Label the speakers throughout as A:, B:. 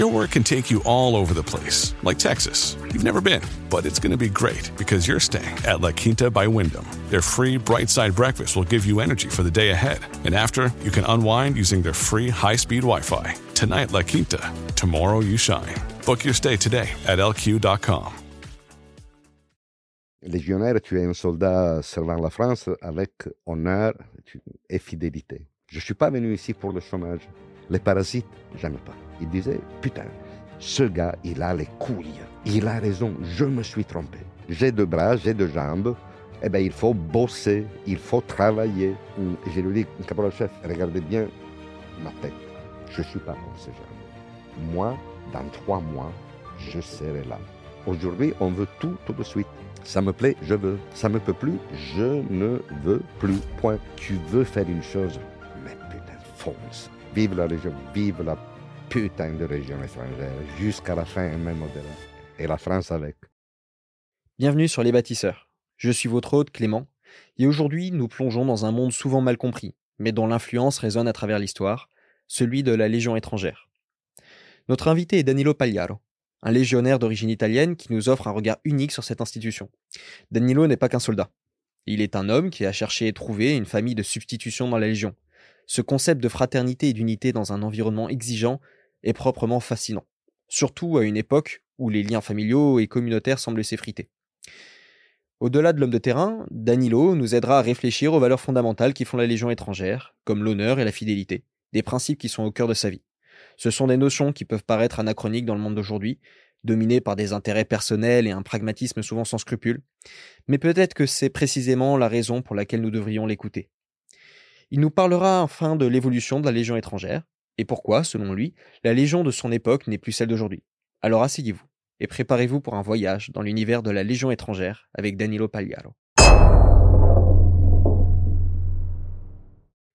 A: Your work can take you all over the place, like Texas. You've never been, but it's going to be great because you're staying at La Quinta by Wyndham. Their free bright side breakfast will give you energy for the day ahead. And after, you can unwind using their free high speed Wi Fi. Tonight, La Quinta. Tomorrow, you shine. Book your stay today at lq.com.
B: Légionnaire, tu es un soldat servant la France avec honneur et fidélité. Je suis pas venu ici pour le chômage. Les parasites, j'aime pas. Ils disaient, putain, ce gars, il a les couilles. Il a raison, je me suis trompé. J'ai deux bras, j'ai deux jambes. Eh bien, il faut bosser, il faut travailler. Je lui dis, caporal-chef, regardez bien ma tête. Je ne suis pas comme ces gens. Moi, dans trois mois, je serai là. Aujourd'hui, on veut tout, tout de suite. Ça me plaît, je veux. Ça me peut plus, je ne veux plus. Point. Tu veux faire une chose, mais putain, fonce. Vive la région, vive la putain de région étrangère, jusqu'à la fin même au-delà. Et la France avec.
C: Bienvenue sur Les Bâtisseurs. Je suis votre hôte Clément, et aujourd'hui nous plongeons dans un monde souvent mal compris, mais dont l'influence résonne à travers l'histoire, celui de la Légion étrangère. Notre invité est Danilo Pagliaro, un légionnaire d'origine italienne qui nous offre un regard unique sur cette institution. Danilo n'est pas qu'un soldat. Il est un homme qui a cherché et trouvé une famille de substitution dans la Légion. Ce concept de fraternité et d'unité dans un environnement exigeant est proprement fascinant, surtout à une époque où les liens familiaux et communautaires semblent s'effriter. Au-delà de l'homme de terrain, Danilo nous aidera à réfléchir aux valeurs fondamentales qui font la Légion étrangère, comme l'honneur et la fidélité, des principes qui sont au cœur de sa vie. Ce sont des notions qui peuvent paraître anachroniques dans le monde d'aujourd'hui, dominées par des intérêts personnels et un pragmatisme souvent sans scrupules, mais peut-être que c'est précisément la raison pour laquelle nous devrions l'écouter. Il nous parlera enfin de l'évolution de la Légion étrangère, et pourquoi, selon lui, la Légion de son époque n'est plus celle d'aujourd'hui? Alors asseyez-vous et préparez-vous pour un voyage dans l'univers de la Légion étrangère avec Danilo Pagliaro.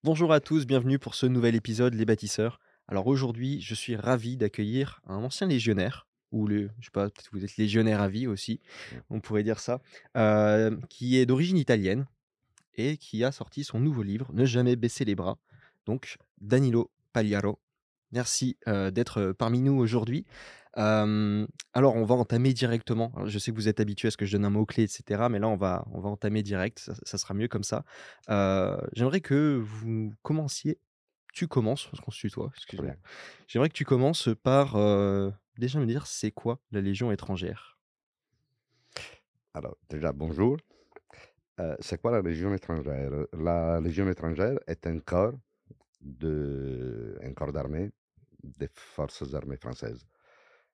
C: Bonjour à tous, bienvenue pour ce nouvel épisode Les Bâtisseurs. Alors aujourd'hui, je suis ravi d'accueillir un ancien légionnaire, ou le, je sais pas, peut-être vous êtes légionnaire à vie aussi, on pourrait dire ça, euh, qui est d'origine italienne et qui a sorti son nouveau livre, Ne jamais baisser les bras. Donc Danilo Pagliaro, merci euh, d'être parmi nous aujourd'hui. Euh, alors, on va entamer directement. Alors, je sais que vous êtes habitué à ce que je donne un mot-clé, etc. Mais là, on va, on va entamer direct. Ça, ça sera mieux comme ça. Euh, J'aimerais que vous commenciez. Tu commences, parce qu'on se tutoie, excuse-moi. J'aimerais que tu commences par euh, déjà me dire c'est quoi la Légion étrangère?
B: Alors, déjà, bonjour. Euh, c'est quoi la Légion étrangère? La Légion étrangère est un corps, de, un corps d'armée des forces armées françaises.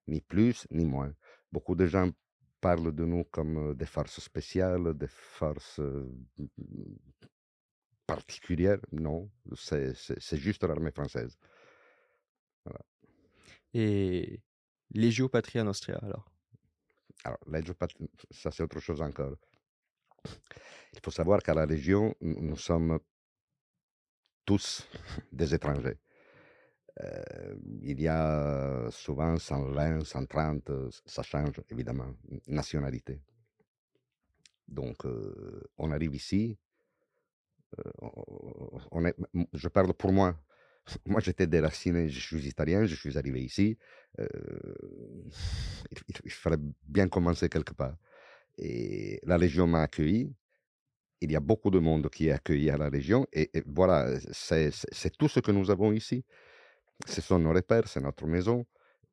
B: Ni plus, ni moins. Beaucoup de gens parlent de nous comme euh, des forces spéciales, des forces euh, particulières. Non, c'est juste l'armée française.
C: Et Legio Patria Nostra, alors?
B: Alors, Legio Pat- ça c'est autre chose encore. Il faut savoir qu'à la Légion, nous sommes tous des étrangers. Euh, il y a souvent 120, 130, euh, ça change évidemment, nationalité. Donc, euh, on arrive ici, euh, je parle pour moi. Moi, j'étais déraciné, je suis italien, je suis arrivé ici. il, il- il fallait bien commencer quelque part. Et la Légion m'a accueilli. Il y a beaucoup de monde qui est accueilli à la Légion. Et, et voilà, c'est tout ce que nous avons ici. Ce sont nos repères, c'est notre maison.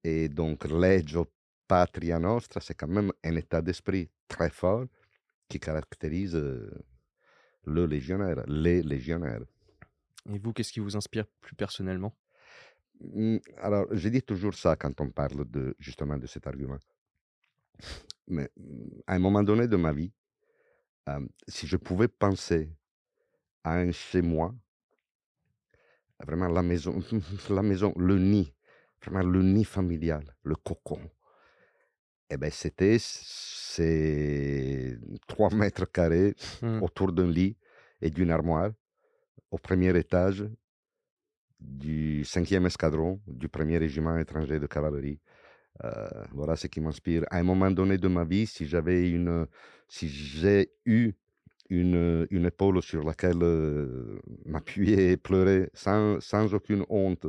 B: Et donc, Legio Patria Nostra, c'est quand même un état d'esprit très fort qui caractérise euh, le légionnaire, les légionnaires.
C: Et vous, qu'est-ce qui vous inspire plus personnellement?
B: Mm, Alors, je dis toujours ça quand on parle de, justement de cet argument. Mais mm, à un moment donné de ma vie, euh, si je pouvais penser à un chez moi, vraiment la maison, la maison, le nid, vraiment le nid familial, le cocon. Eh ben, c'était ces 3 mètres carrés
C: Mmh.
B: autour d'un lit et d'une armoire au premier étage du 5e escadron du 1er régiment étranger de cavalerie. Euh, voilà ce qui m'inspire. À un moment donné de ma vie, si j'avais une, si j'ai eu une, une épaule sur laquelle euh, m'appuyer et pleurer sans, sans aucune honte,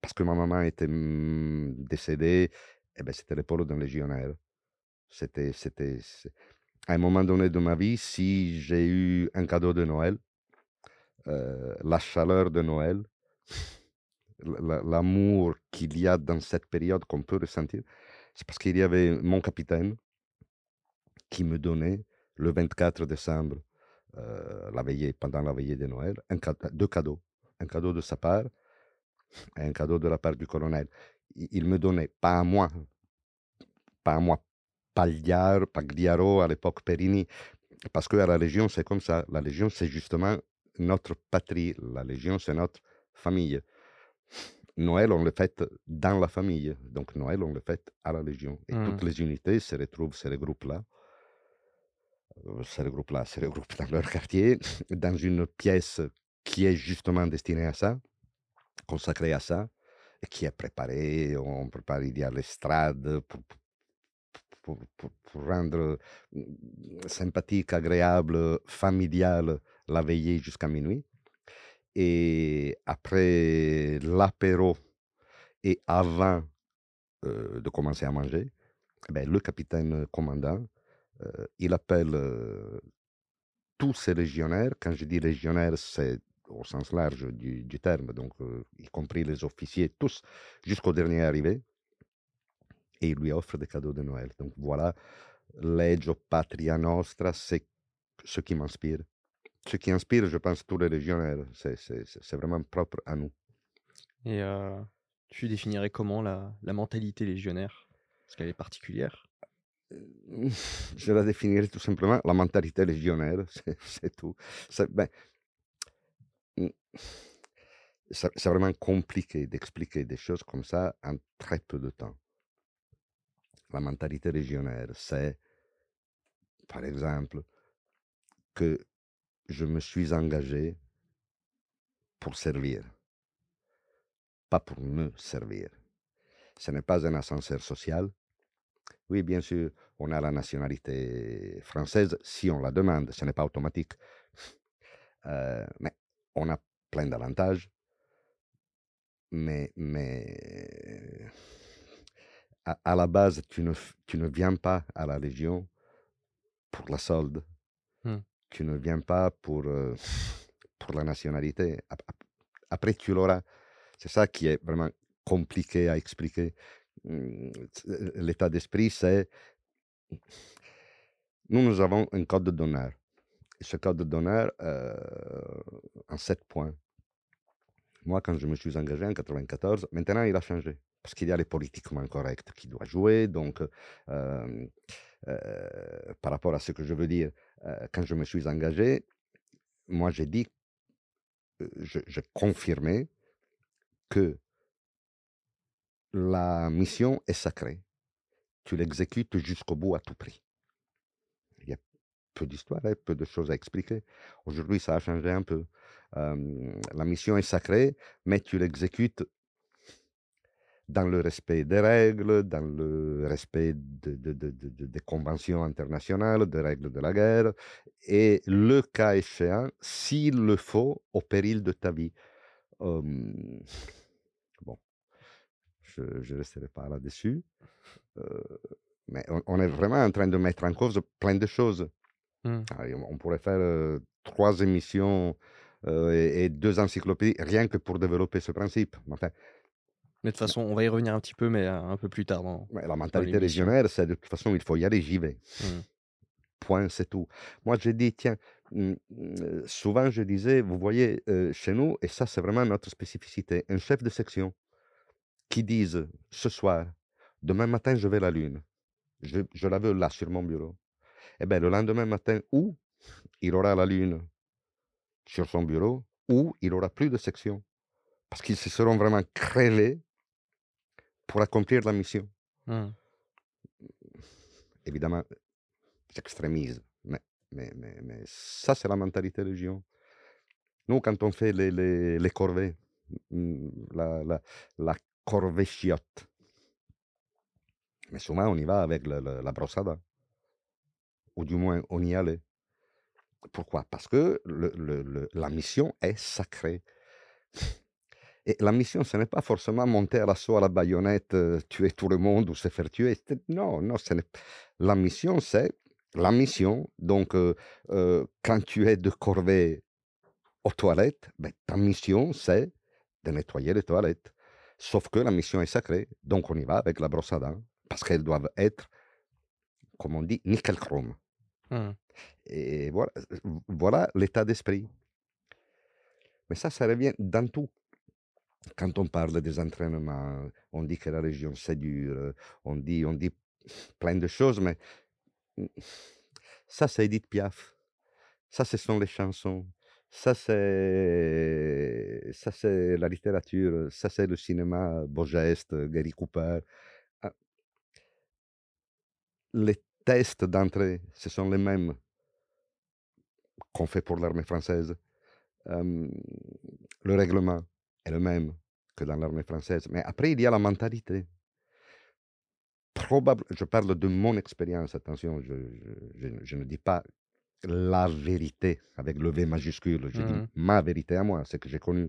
B: parce que ma maman était mm, décédée, eh ben, c'était l'épaule d'un légionnaire. C'était, c'était, à un moment donné de ma vie, si j'ai eu un cadeau de Noël, euh, la chaleur de Noël, l'amour qu'il y a dans cette période qu'on peut ressentir, c'est parce qu'il y avait mon capitaine qui me donnait le 24 décembre, euh, la veillée, pendant la veillée de Noël, cade- deux cadeaux. Un cadeau de sa part et un cadeau de la part du colonel. Il, me donnait, pas à moi, pas à moi, Pagliaro, Pagliaro à l'époque Perini, parce que la Légion, c'est comme ça. La Légion, c'est justement notre patrie. La Légion, c'est notre famille. Noël, on le fête dans la famille. Donc Noël, on le fête à la Légion. Et toutes les unités se retrouvent, se regroupent là. Euh, Se regroupent là, se regroupent dans leur quartier, dans une pièce qui est justement destinée à ça, consacrée à ça, et qui est préparée. On prépare, il y a l'estrade pour, pour, pour- pour rendre mm, sympathique, agréable, familial la veillée jusqu'à minuit. Et après l'apéro et avant euh, de commencer à manger, ben, le capitaine commandant, euh, il appelle euh, tous ces légionnaires. Quand je dis légionnaires, c'est au sens large du, terme, donc y compris les officiers, tous, jusqu'au dernier arrivé. Et il lui offre des cadeaux de Noël. Donc voilà, Legio Patria Nostra, c'est ce qui m'inspire. Ce qui inspire, je pense, tous les légionnaires. C'est- vraiment propre à nous.
C: Et euh, tu définirais comment la, la mentalité légionnaire? Parce qu'elle est particulière.
B: Euh, Je la définirais tout simplement la mentalité légionnaire, c'est tout. C'est ben, mm, c'est vraiment compliqué d'expliquer des choses comme ça en très peu de temps. La mentalité légionnaire, c'est, par exemple, que je me suis engagé pour servir, pas pour me servir. Ce n'est pas un ascenseur social. Oui, bien sûr, on a la nationalité française si on la demande, ce n'est pas automatique. Euh, mais on a plein d'avantages. Mais, mais à, la base, tu ne, tu ne viens pas à la Légion pour la solde.
C: Hmm.
B: Tu ne viens pas pour, euh, pour la nationalité. Ap- ap- Après, tu l'auras. C'est ça qui est vraiment compliqué à expliquer. Mm, L'état d'esprit, c'est... Nous, nous avons un code d'honneur. Ce code d'honneur, euh, en sept points. Moi, quand je me suis engagé en 94, maintenant, il a changé. Parce qu'il y a les politiquement corrects qui doivent jouer. Donc, euh, euh, par rapport à ce que je veux dire, quand je me suis engagé, moi, j'ai dit, euh, je, je confirmais que la mission est sacrée. Tu l'exécutes jusqu'au bout à tout prix. Il y a peu d'histoire, peu de choses à expliquer. Aujourd'hui, ça a changé un peu. Euh, la mission est sacrée, mais tu l'exécutes dans le respect des règles, dans le respect de- de- de- de- de- des conventions internationales, des règles de la guerre, et le cas échéant, s'il le faut, au péril de ta vie. Euh, bon, je ne resterai pas là-dessus. Euh, mais on, on est vraiment en train de mettre en cause plein de choses. Et On pourrait faire euh, trois émissions euh, et, et deux encyclopédies rien que pour développer ce principe. Enfin,
C: Mais de toute façon, on va y revenir un petit peu, mais euh, un peu plus tard. Dans...
B: ouais, la mentalité légionnaire, c'est de toute façon, il faut y aller, j'y vais.
C: Hmm.
B: Point, c'est tout. Moi, j'ai dit, tiens, hum, euh, souvent je disais, vous voyez, euh, chez nous, et ça c'est vraiment notre spécificité, un chef de section qui dise ce soir, demain matin, je vais la Lune. Je, je la veux là, sur mon bureau. Eh bien, le lendemain matin, ou il aura la Lune sur son bureau, ou il aura plus de section. parce qu'ils se seront vraiment crevés pour accomplir la mission.
C: Mmh.
B: Évidemment, j'extrémise, mais, mais, mais, mais ça, c'est la mentalité légion. Nous, quand on fait les, les, les corvées, mm, la, la, la corvée chiotte, mais souvent on y va avec le- le- la à dents. Ou du moins, on y allait. Pourquoi? Parce que le- la mission est sacrée. Et la mission, ce n'est pas forcément monter à l'assaut à la baïonnette, euh, tuer tout le monde ou se faire tuer. Non, non, ce n'est La mission, c'est la mission. Donc, euh, euh, quand tu es de corvée aux toilettes, ben, ta mission, c'est de nettoyer les toilettes. Sauf que la mission est sacrée. Donc, on y va avec la brosse à dents. Parce qu'elles doivent être, comme on dit, nickel chrome.
C: Mmh.
B: Et voilà, voilà l'état d'esprit. Mais ça, ça revient dans tout. Quand on parle des entraînements, on dit que la région c'est dur, on dit, on dit plein de choses, mais ça c'est Edith Piaf, ça ce sont les chansons, ça c'est ça c'est la littérature, ça c'est le cinéma, Beaugeste, Gary Cooper. Ah, Les tests d'entrée, ce sont les mêmes qu'on fait pour l'armée française. Le règlement est le même que dans l'armée française. Mais après, il y a la mentalité. Probable, je parle de mon expérience, attention, je, je- je ne- dis pas la vérité avec le V majuscule, je dis
C: Mhm.
B: ma vérité à moi, ce que j'ai connu,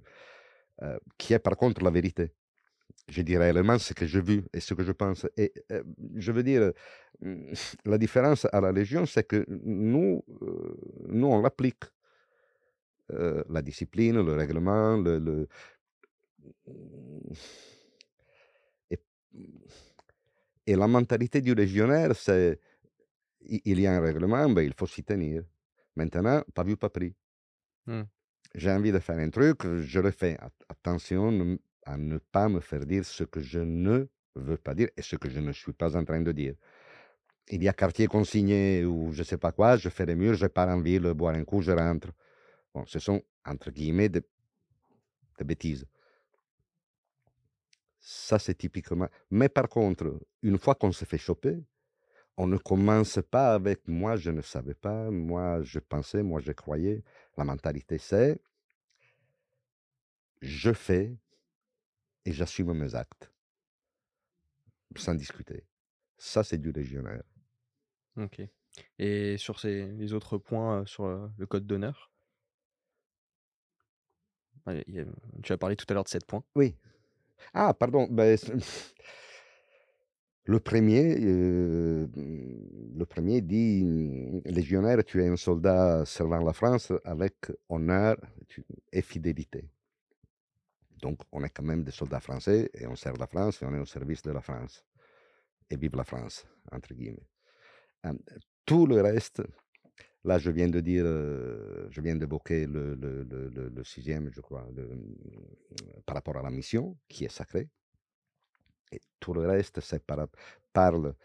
B: euh, qui est par contre la vérité. Je dis réellement ce que j'ai vu et ce que je pense. Et euh, je veux dire, euh, la différence à la Légion, c'est que nous, euh, nous on l'applique. Euh, la discipline, le règlement, le, le- Et, et la mentalité du légionnaire, c'est il y a un règlement, ben, il faut s'y tenir. Maintenant, pas vu, pas pris.
C: Hmm.
B: J'ai envie de faire un truc, je le fais. At- Attention ne à ne pas me faire dire ce que je ne veux pas dire et ce que je ne suis pas en train de dire. Il y a quartier consigné ou je sais pas quoi, je fais les murs, je pars en ville, boire un coup, je rentre. Bon, ce sont, entre guillemets, des, des bêtises. Ça, c'est typiquement. Mais par contre, une fois qu'on se fait choper, on ne commence pas avec moi, je ne savais pas, moi, je pensais, moi, je croyais. La mentalité, c'est je fais et j'assume mes actes, sans discuter. Ça, c'est du légionnaire.
C: Ok. Et sur ces, les autres points euh, sur euh, le code d'honneur? Ouais, il y a- Tu as parlé tout à l'heure de 7 points.
B: Oui. Ah, pardon. c'est- le premier, euh, le premier dit mm, légionnaire, tu es un soldat servant la France avec honneur et fidélité. Donc, on est quand même des soldats français et on sert la France et on est au service de la France. Et vive la France, entre guillemets. Tout le reste, là, je viens de dire, euh, je viens d'évoquer le, le, sixième, je crois, mm, par rapport à la mission, qui est sacrée. Et tout le reste, c'est par, parle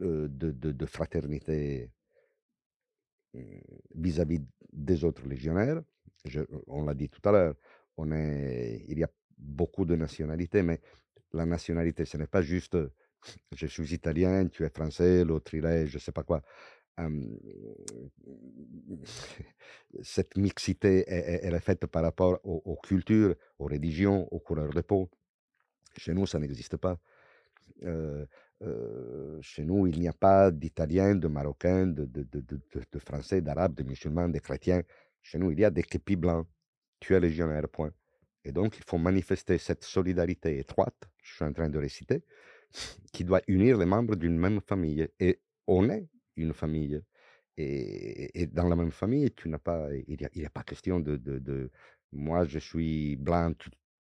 B: euh, de, fraternité mm, vis-à-vis des autres légionnaires. On l'a dit tout à l'heure, il y a beaucoup de nationalités, mais la nationalité, ce n'est pas juste euh, je suis italien, tu es français, l'autre il est je ne sais pas quoi. Cette mixité, elle- elle est faite par rapport aux, cultures, aux religions, aux couleurs de peau. Chez nous, ça n'existe pas. Chez nous, il n'y a pas d'Italiens, de Marocains, de- de Français, d'Arabes, de musulmans, de chrétiens. Chez nous, il y a des képis blancs. Tu es légionnaire, point. Et donc, il faut manifester cette solidarité étroite, je suis en train de réciter, qui doit unir les membres d'une même famille. Et on est une famille. Et, dans la même famille, tu n'as pas, il n'y a, pas question de, de, moi je suis blanc,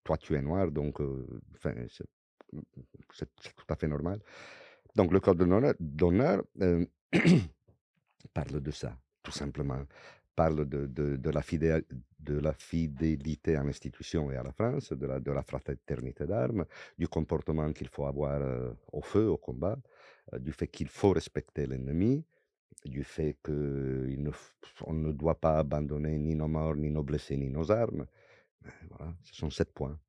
B: toi tu es noir, donc euh, c'est tout à fait normal. Donc le code d'honneur d'honneur, parle de ça, tout simplement. Parle de, de, la, fidélité à l'institution et à la France, de la, fraternité d'armes, du comportement qu'il faut avoir euh, au feu, au combat, du fait qu'il faut respecter l'ennemi, du fait qu'on ne doit pas abandonner ni nos morts, ni nos blessés, ni nos armes. Euh, Voilà, ce sont sept points.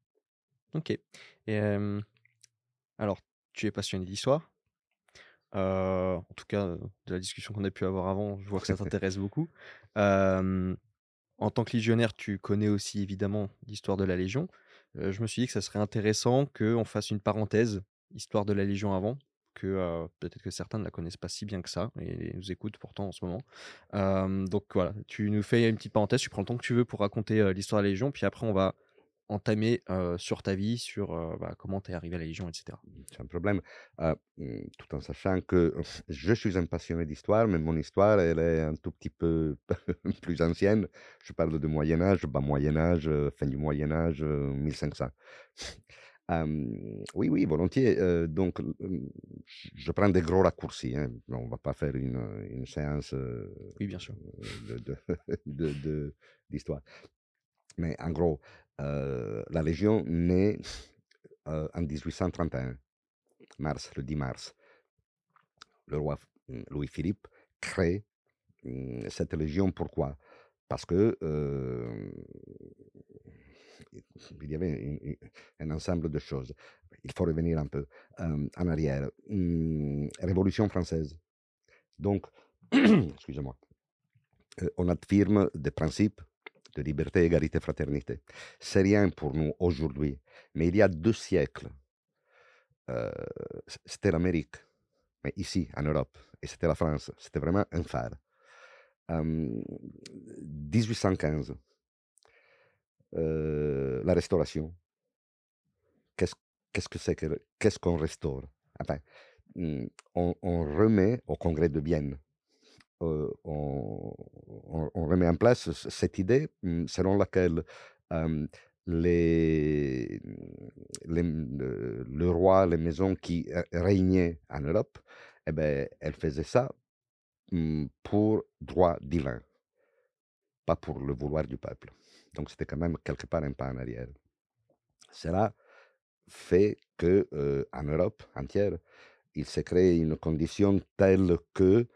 C: Ok. Et euh, alors, tu es passionné d'histoire. Euh, en tout cas, de la discussion qu'on a pu avoir avant, je vois que ça t'intéresse beaucoup. Euh, en tant que légionnaire, tu connais aussi évidemment l'histoire de la Légion. je me suis dit que ça serait intéressant qu'on fasse une parenthèse, histoire de la Légion avant, que peut-être que certains ne la connaissent pas si bien que ça et nous écoutent pourtant en ce moment. donc voilà, tu nous fais une petite parenthèse, tu prends le temps que tu veux pour raconter l'histoire de la Légion, puis après on va entamer sur ta vie, sur bah, comment tu es arrivé à la Légion, etc.
B: C'est un problème, mmh, tout en sachant que je suis un passionné d'histoire, mais mon histoire, elle est un tout petit peu plus ancienne. Je parle de Moyen Âge, bas Moyen Âge, fin du Moyen Âge, 1500. Oui, oui, volontiers. donc, je prends des gros raccourcis. Hein. On ne va pas faire une, une séance
C: oui, bien sûr.
B: d'histoire. Mais en gros, la Légion naît en 1831, mars, le 10 mars. Le roi mmh, Louis-Philippe crée mmh, cette Légion. Pourquoi? Parce que il y avait un ensemble de choses. Il faut revenir un peu en arrière. Mmh, Révolution française. Donc, excusez-moi, on affirme des principes de liberté, égalité, fraternité. C'est rien pour nous aujourd'hui, mais il y a deux siècles, c'était l'Amérique, mais ici, en Europe, et c'était la France, c'était vraiment un phare. 1815, la restauration. Qu'est-ce, qu'on restaure enfin, mmh, on, remet au Congrès de Vienne, on, remet en place cette idée mmh, selon laquelle les, le, roi, les maisons qui régnaient en Europe, eh ben, elles faisaient ça mmh, pour droit divin, pas pour le vouloir du peuple. Donc c'était quand même quelque part un pas en arrière. Cela fait que en Europe entière, il s'est créé une condition telle que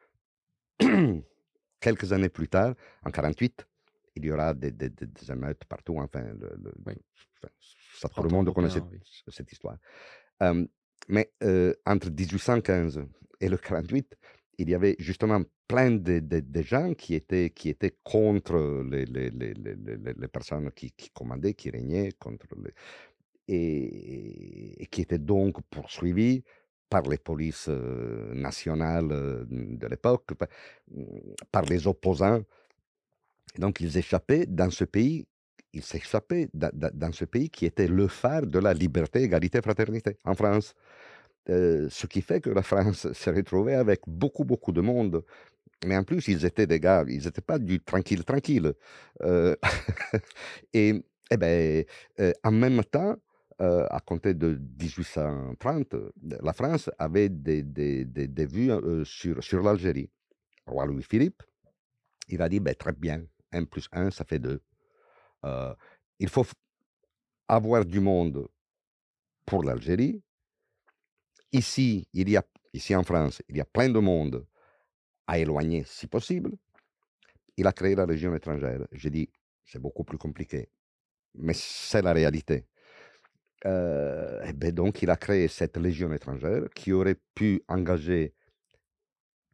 B: quelques années plus tard, en 48, il y aura des, des, des émeutes partout. Enfin, le, le, ça, tout le monde connaît cette, cette histoire. mais entre 1815 et le 48, il y avait justement plein de, de, gens qui étaient, qui étaient contre les, les, les, les personnes qui, qui, commandaient, qui régnaient, contre et, qui étaient donc poursuivis par les polices nationales de l'époque, par les opposants. donc ils échappaient dans ce pays, ils s'échappaient dans ce pays qui était le phare de la liberté, égalité, fraternité en France. ce qui fait que la France s'est retrouvée avec beaucoup, beaucoup de monde. Mais en plus, ils étaient des gars, ils n'étaient pas du tranquille, tranquille. et, eh ben, en même temps, euh, à compter de 1830, la France avait des, des, des, des vues euh, sur, sur l'Algérie. Roi Louis-Philippe, il a dit ben, très bien, 1 plus 1, ça fait 2. Euh, il faut avoir du monde pour l'Algérie. Ici, il y a, ici en France, il y a plein de monde à éloigner si possible. Il a créé la région étrangère. J'ai dit, c'est beaucoup plus compliqué, mais c'est la réalité. Euh, et ben donc, il a créé cette légion étrangère qui aurait pu engager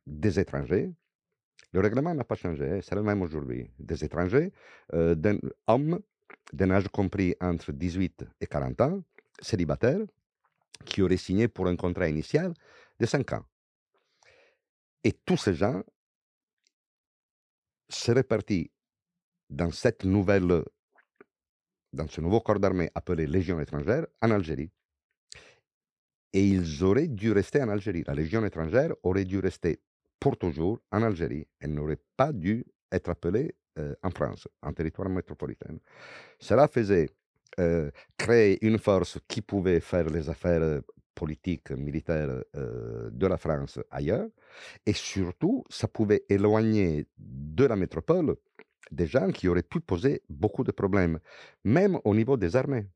B: des étrangers. Le règlement n'a pas changé, hein, c'est le même aujourd'hui. Des étrangers, euh, d'un homme d'un âge compris entre 18 et 40 ans, célibataires, qui auraient signé pour un contrat initial de 5 ans. Et tous ces gens seraient partis dans cette nouvelle dans ce nouveau corps d'armée appelé Légion étrangère en Algérie. Et ils auraient dû rester en Algérie. La Légion étrangère aurait dû rester pour toujours en Algérie. Elle n'aurait pas dû être appelée euh, en France, en territoire métropolitain. Cela faisait euh, créer une force qui pouvait faire les affaires euh, politiques, militaires de la France ailleurs. Et surtout, ça pouvait éloigner de la métropole des gens qui auraient pu poser beaucoup de problèmes, même au niveau des armées.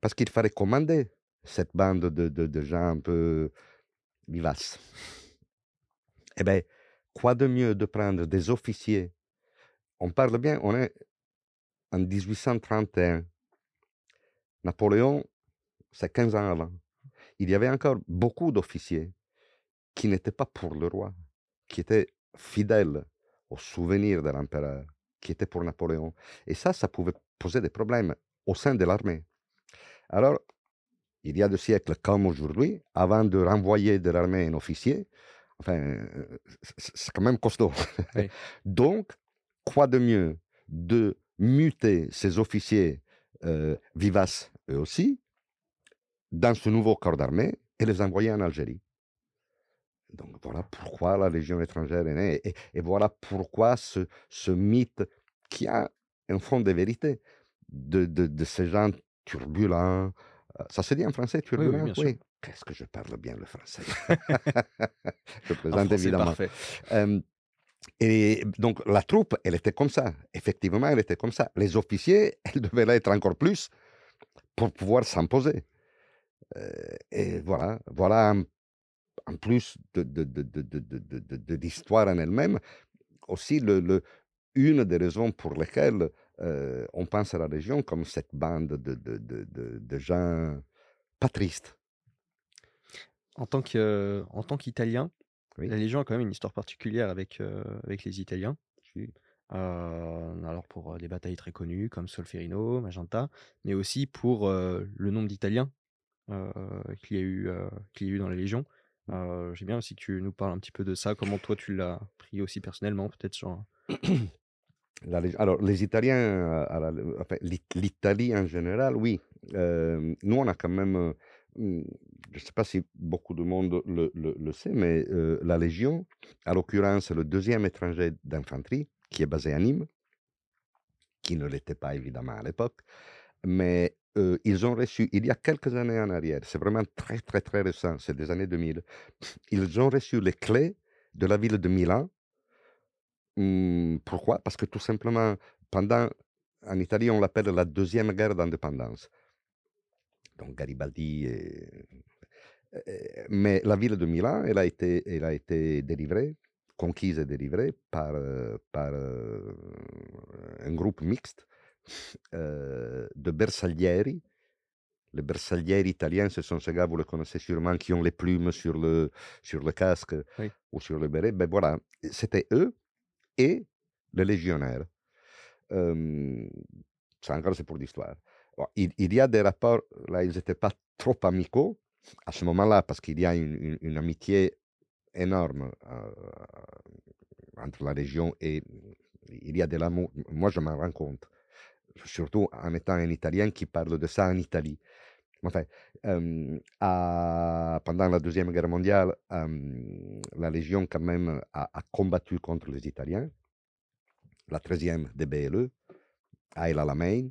B: Parce qu'il fallait commander cette bande de, de, gens un peu vivaces. Eh bien, quoi de mieux de prendre des officiers? On parle bien, on est en 1831. Napoléon c'est 15 ans avant. Il y avait encore beaucoup d'officiers qui n'étaient pas pour le roi, qui étaient fidèles au souvenir de l'empereur, qui étaient pour Napoléon. Et ça, ça pouvait poser des problèmes au sein de l'armée. Alors, il y a deux siècles comme aujourd'hui, avant de renvoyer de l'armée un officier, enfin, euh, c'est quand même costaud.
C: Oui.
B: Donc, quoi de mieux de muter ces officiers euh, vivaces eux aussi dans ce nouveau corps d'armée et les envoyer en Algérie. Donc voilà pourquoi la Légion étrangère est née et, et voilà pourquoi ce, ce mythe qui a un fond de vérité de, de, de ces gens turbulents. euh, Ça se dit en français,
C: oui,
B: turbulent
C: bien sûr.
B: Qu'est-ce que je parle bien le français? Je plaisante
C: français
B: évidemment.
C: parfait.
B: Euh, et donc la troupe, elle était comme ça. Effectivement, elle était comme ça. Les officiers, elles devaient l'être encore plus pour pouvoir s'imposer. Euh, et voilà, voilà en, en plus de, l'histoire en elle-même, aussi le, le- une des raisons pour lesquelles euh, on pense à la Légion comme cette bande de, gens pas tristes.
C: En tant qu'Italien,
B: Oui.
C: la Légion a quand même une histoire particulière avec, euh, avec les Italiens.
B: Oui.
C: Euh, alors pour euh, des batailles très connues comme Solferino, Magenta, mais aussi pour euh, le nombre d'Italiens euh, qu'il y, a eu, euh, qu'il y a eu dans la Légion. Euh, J'aime bien aussi que tu nous parles un petit peu de ça, comment toi tu l'as pris aussi personnellement, peut-être sur...
B: La Alors, les Italiens, euh, enfin, l'It- l'Italie en général, oui. Euh, nous, on a quand même, euh, hmm, je ne sais pas si beaucoup de monde le, le- le sait, mais euh, la Légion, à l'occurrence, le deuxième étranger d'infanterie, qui est basé à Nîmes, qui ne l'était pas évidemment à l'époque, mais euh, ils ont reçu, il y a quelques années en arrière, c'est vraiment très, très, très récent, c'est des années 2000, ils ont reçu les clés de la ville de Milan Mmh, pourquoi? Parce que tout simplement, pendant, en Italie, on l'appelle la deuxième guerre d'indépendance. Donc Garibaldi. et- mais la ville de Milan, elle a été, elle a été délivrée, conquise et délivrée par, euh, euh, un groupe mixte euh, de bersaglieri. Les bersaglieri italiens, ce sont ces gars, vous le connaissez sûrement, qui ont les plumes sur le, sur le casque
C: Oui.
B: ou sur le béret. Ben voilà, c'était eux et les légionnaires. Euh, ça encore, c'est pour l'histoire. Bon, il, il y a des rapports, là, ils n'étaient pas trop amicaux à ce moment-là, parce qu'il y a une, une- une amitié énorme euh, entre la Légion et il y a de l'amour. Moi, je m'en rends compte, surtout en étant un Italien qui parle de ça en Italie. Enfin, pendant la Deuxième Guerre mondiale, la Légion, quand même, a, combattu contre les Italiens. La 13e des BLE, à El Alamein.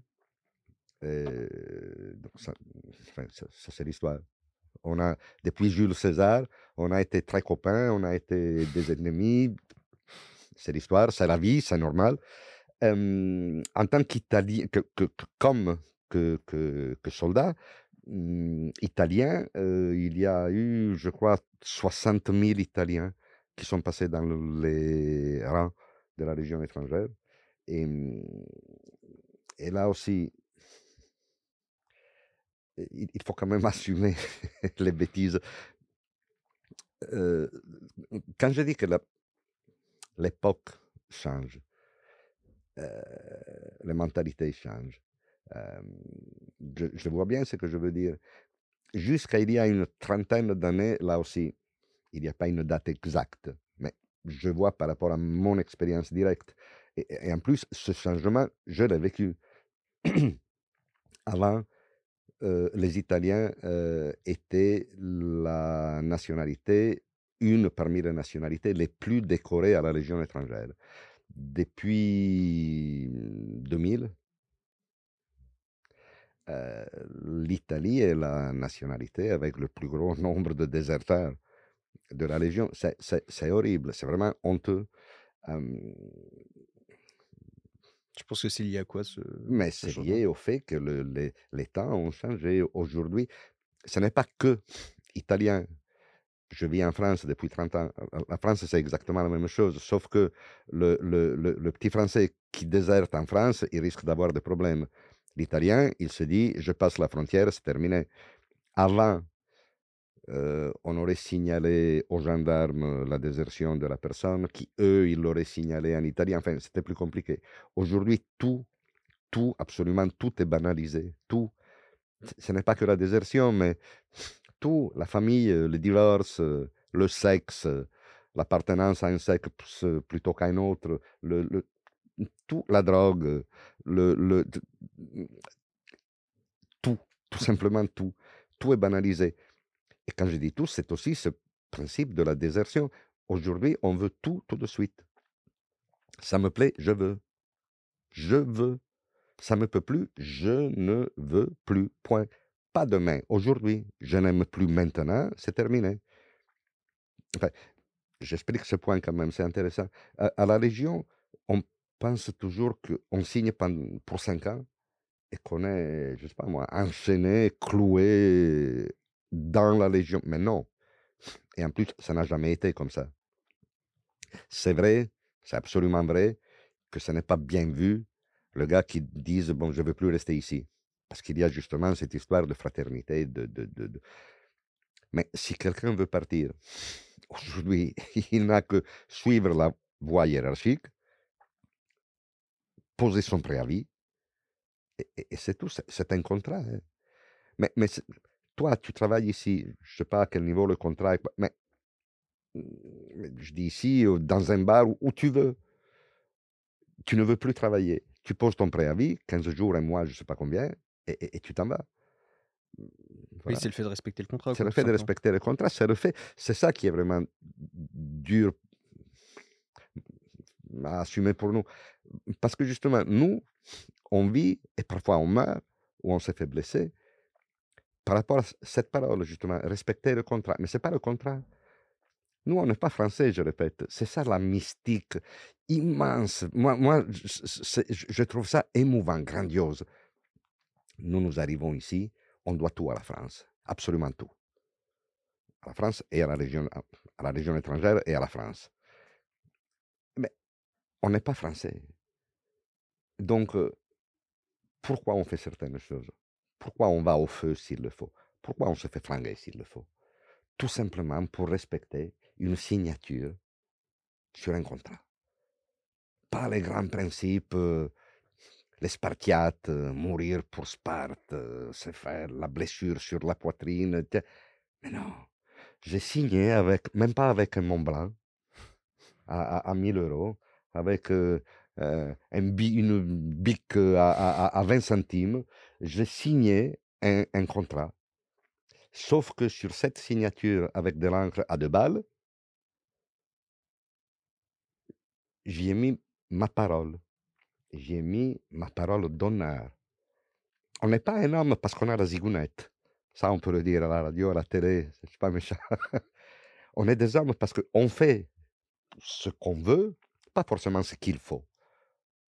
B: Ça- ça, c'est l'histoire. On a, depuis Jules César, on a été très copains, on a été des ennemis. C'est l'histoire, c'est la vie, c'est normal. En tant qu'Italien, que, comme que, que, soldat hum, italien, il y a eu, je crois, 60 000 Italiens qui sont passés dans le- les rangs de la Légion étrangère. Et, hum, et là aussi, il, faut quand même assumer les bêtises. Quand je dis que l'époque change, les mentalités changent, euh, je, vois bien ce que je veux dire. Jusqu'à il y a une trentaine d'années, là aussi, il n'y a pas une date exacte, mais je vois par rapport à mon expérience directe. Et, en plus, ce changement, je l'ai vécu. Avant, euh, les Italiens euh, étaient la nationalité, une parmi les nationalités les plus décorées à la Légion étrangère. Depuis 2000, euh, l'Italie est la nationalité avec le plus gros nombre de déserteurs de la Légion. C'est- horrible, c'est vraiment honteux. Euh,
C: Je pense que c'est lié à quoi ce...
B: Mais
C: ce
B: c'est lié au fait que le- les, les temps ont changé. Aujourd'hui, ce n'est pas que italien. Je vis en France depuis 30 ans. La- France, c'est exactement la même chose, sauf que le, petit Français qui déserte en France, il risque d'avoir des problèmes. L'italien, il se dit, je passe la frontière, c'est terminé. Avant, euh, on aurait signalé aux gendarmes la désertion de la personne, qui eux, ils l'auraient signalé en Italie. Enfin, c'était plus compliqué. Aujourd'hui, tout, tout, absolument tout est banalisé. Tout. Ce n'est pas que la désertion, mais tout, la famille, le divorce, le sexe, l'appartenance à un sexe plutôt qu'à un autre, le, le- tout, la drogue, le, le- tout, tout simplement tout. Tout est banalisé. Et quand je dis tout, c'est aussi ce principe de la désertion. Aujourd'hui, on veut tout tout de suite. Ça me plaît, je veux. Je veux. Ça me peut plus, je ne veux plus. Point. Pas demain, aujourd'hui. Je n'aime plus maintenant, c'est terminé. Enfin, j'explique ce point quand même, c'est intéressant. À, la Légion, on pense toujours qu'on signe pour cinq ans et qu'on est, je sais pas moi, enchaîné, cloué dans la Légion. Mais non. Et en plus, ça n'a jamais été comme ça. C'est vrai, c'est absolument vrai que ce n'est pas bien vu le gars qui dise bon, je veux plus rester ici. Parce qu'il y a justement cette histoire de fraternité. De, Mais si quelqu'un veut partir, aujourd'hui, il n'a que suivre la voie hiérarchique, poser son préavis, et, c'est tout. C'est un contrat. hein. Mais, mais toi, tu travailles ici, je ne sais pas à quel niveau le contrat est, mais je dis ici, euh, dans un bar, où tu veux. Tu ne veux plus travailler. Tu poses ton préavis, 15 jours, un mois, je ne sais pas combien, et, et- et tu t'en vas.
C: Oui,
B: Voilà.
C: c'est le fait de respecter le contrat.
B: C'est le fait de respecter le contrat, c'est le fait, c'est ça qui est vraiment dur à assumer pour nous. Parce que justement, nous, on vit et parfois on meurt ou on se fait blesser par rapport à cette parole, justement, respecter le contrat. Mais ce n'est pas le contrat. Nous, on n'est pas français, je répète. C'est ça la mystique immense. Moi, moi je trouve ça émouvant, grandiose. Nous, nous arrivons ici, on doit tout à la France, absolument tout. À la France et à la région, à la région étrangère et à la France. Mais on n'est pas français. Donc, euh, pourquoi on fait certaines choses? Pourquoi on va au feu s'il le faut? Pourquoi on se fait flinguer s'il le faut? Tout simplement pour respecter une signature sur un contrat. Pas les grands principes, euh, les Spartiates, euh, mourir pour Sparte, euh, se faire la blessure sur la poitrine. Mais non, j'ai signé avec, même pas avec un Mont Blanc, à, à, à 1000 euros, avec euh, euh, un une bic euh, à, à, à 20 centimes. J'ai signé un, un contrat. Sauf que sur cette signature avec de l'encre à deux balles, j'y ai mis ma parole. J'y ai mis ma parole d'honneur. On n'est pas un homme parce qu'on a la zigounette. Ça, on peut le dire à la radio, à la télé, c'est pas méchant. on est des hommes parce qu'on fait ce qu'on veut, pas forcément ce qu'il faut.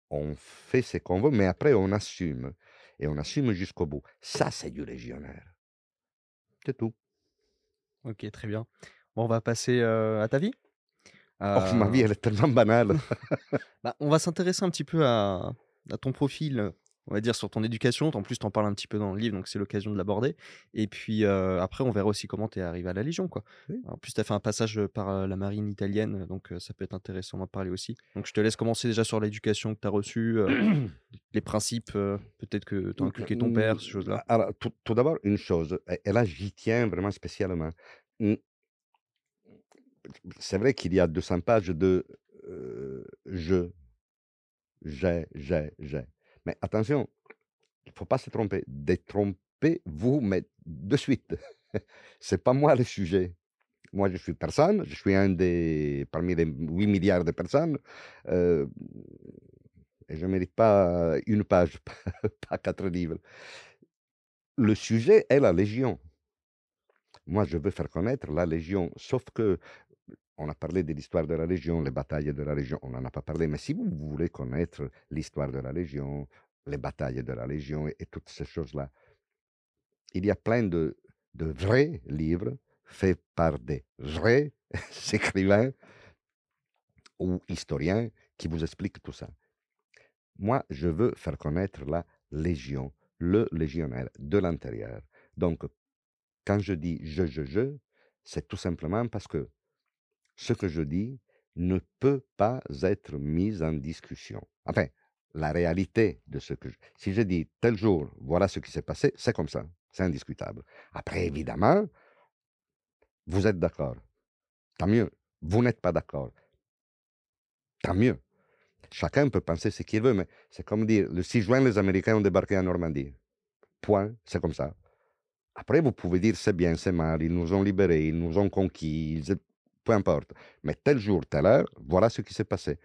B: On fait ce qu'on veut, mais après, on assume. Et on assume jusqu'au bout. Ça, c'est du légionnaire. C'est tout.
C: Ok, très bien. Bon, on va passer euh, à ta vie.
B: Oh, ma vie,
C: Euh,
B: elle est tellement banale.
C: bah, on va s'intéresser un petit peu à, à ton profil, euh, on va dire, sur ton éducation. En plus, tu en parles un petit peu dans le livre, donc c'est l'occasion de l'aborder. Et puis euh, après, on verra aussi comment tu es arrivé à la Légion. Quoi.
B: Oui.
C: En plus, tu as fait un passage euh, par euh, la marine italienne, donc euh, ça peut être intéressant d'en parler aussi. Donc je te laisse commencer déjà sur l'éducation que tu as reçue, euh, les principes, euh, peut-être que tu as inculqué ton père, ces choses-là.
B: Alors, tout, tout d'abord, une chose, et là, j'y tiens vraiment spécialement. C'est vrai qu'il y a 200 pages de je, j'ai, j'ai, j'ai. Mais attention, il ne faut pas se tromper. Détrompez-vous, mais de suite. C'est pas moi le sujet. Moi, je suis personne, je suis un des, parmi les 8 milliards de personnes, et je ne mérite pas une page, pas quatre livres. Le sujet est la Légion. Moi, je veux faire connaître la Légion, sauf que on a parlé de l'histoire de la Légion, les batailles de la Légion, on n'en a pas parlé, mais si vous voulez connaître l'histoire de la Légion, les batailles de la Légion et, et toutes ces choses-là, il y a plein de, de vrais livres faits par des vrais écrivains ou historiens qui vous expliquent tout ça. Moi, je veux faire connaître la Légion, le légionnaire de l'intérieur. Donc, quand je dis je, je, je, c'est tout simplement parce que ce que je dis ne peut pas être mis en discussion. Enfin, la réalité de ce que je... Si je dis tel jour, voilà ce qui s'est passé, c'est comme ça, c'est indiscutable. Après, évidemment, vous êtes d'accord. Tant mieux. Vous n'êtes pas d'accord. Tant mieux. Chacun peut penser ce qu'il veut, mais c'est comme dire, le 6 juin, les Américains ont débarqué en Normandie. Point, c'est comme ça. Après, vous pouvez dire c'est bien, c'est mal, ils nous ont libérés, ils nous ont conquis, peu importe. Mais tel jour, telle heure, voilà ce qui s'est passé.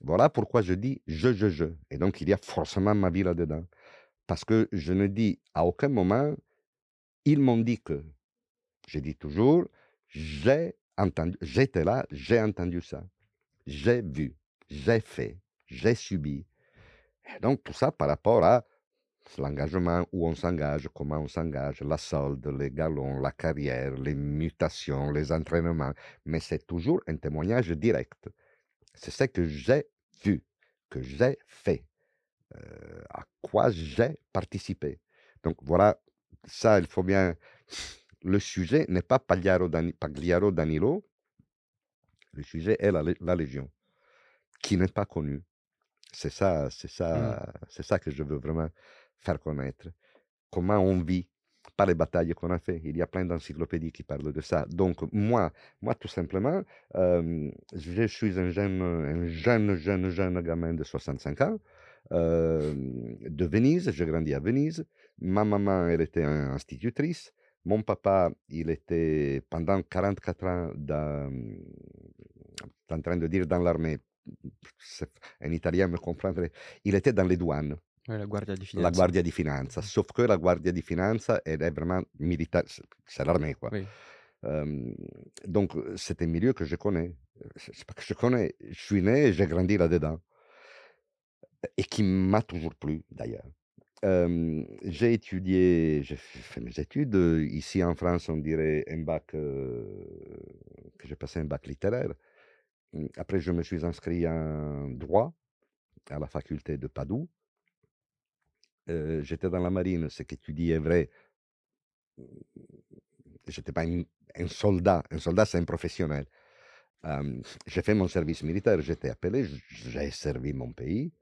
B: Voilà pourquoi je dis je, je, je. Et donc, il y a forcément ma vie là-dedans. Parce que je ne dis à aucun moment, ils m'ont dit que. Je dis toujours, j'ai entendu, j'étais là, j'ai entendu ça. J'ai vu, j'ai fait, j'ai subi. Et donc, tout ça par rapport à l'engagement, où on s'engage, comment on s'engage, la solde, les galons, la carrière, les mutations, les entraînements. Mais c'est toujours un témoignage direct. C'est ce que j'ai vu, que j'ai fait, euh, à quoi j'ai participé. Donc voilà, ça, il faut bien... Le sujet n'est pas Pagliaro, Pagliaro Danilo, le sujet est la, la Légion, qui n'est pas connue. C'est ça, c'est ça, mmh. c'est ça que je veux vraiment faire connaître. Comment on vit, pas les batailles qu'on a fait. Il y a plein d'encyclopédies qui parlent de ça. Donc moi, moi tout simplement, je suis un jeune, un jeune, jeune, jeune gamin de 65 ans. De Venise, j'ai grandi à Venise. Ma maman, elle était institutrice. Mon papa, il était pendant 44 ans dans, en train de dire dans l'armée. Un Italien me comprendrait. Il était dans les douanes.
C: Ouais, la Guardia di
B: La
C: Finanza.
B: Guardia di Finanza, sauf que la Guardia di Finanza, elle est vraiment militaire, c'est l'armée, quoi.
C: Oui.
B: Euh, donc, c'est un milieu que je connais. C'est pas que je connais, je suis né et j'ai grandi là-dedans. Et qui m'a toujours plu, d'ailleurs. Euh, j'ai étudié, j'ai fait mes études. Ici en France, on dirait un bac, euh, que j'ai passé un bac littéraire. Après, je me suis inscrit en droit à la faculté de Padoue. Euh, j'étais dans la marine, ce que tu dis est vrai. J'étais pas un, un soldat. Un soldat, c'est un professionnel. Euh, j'ai fait mon service militaire, j'étais appelé, j'ai servi mon pays.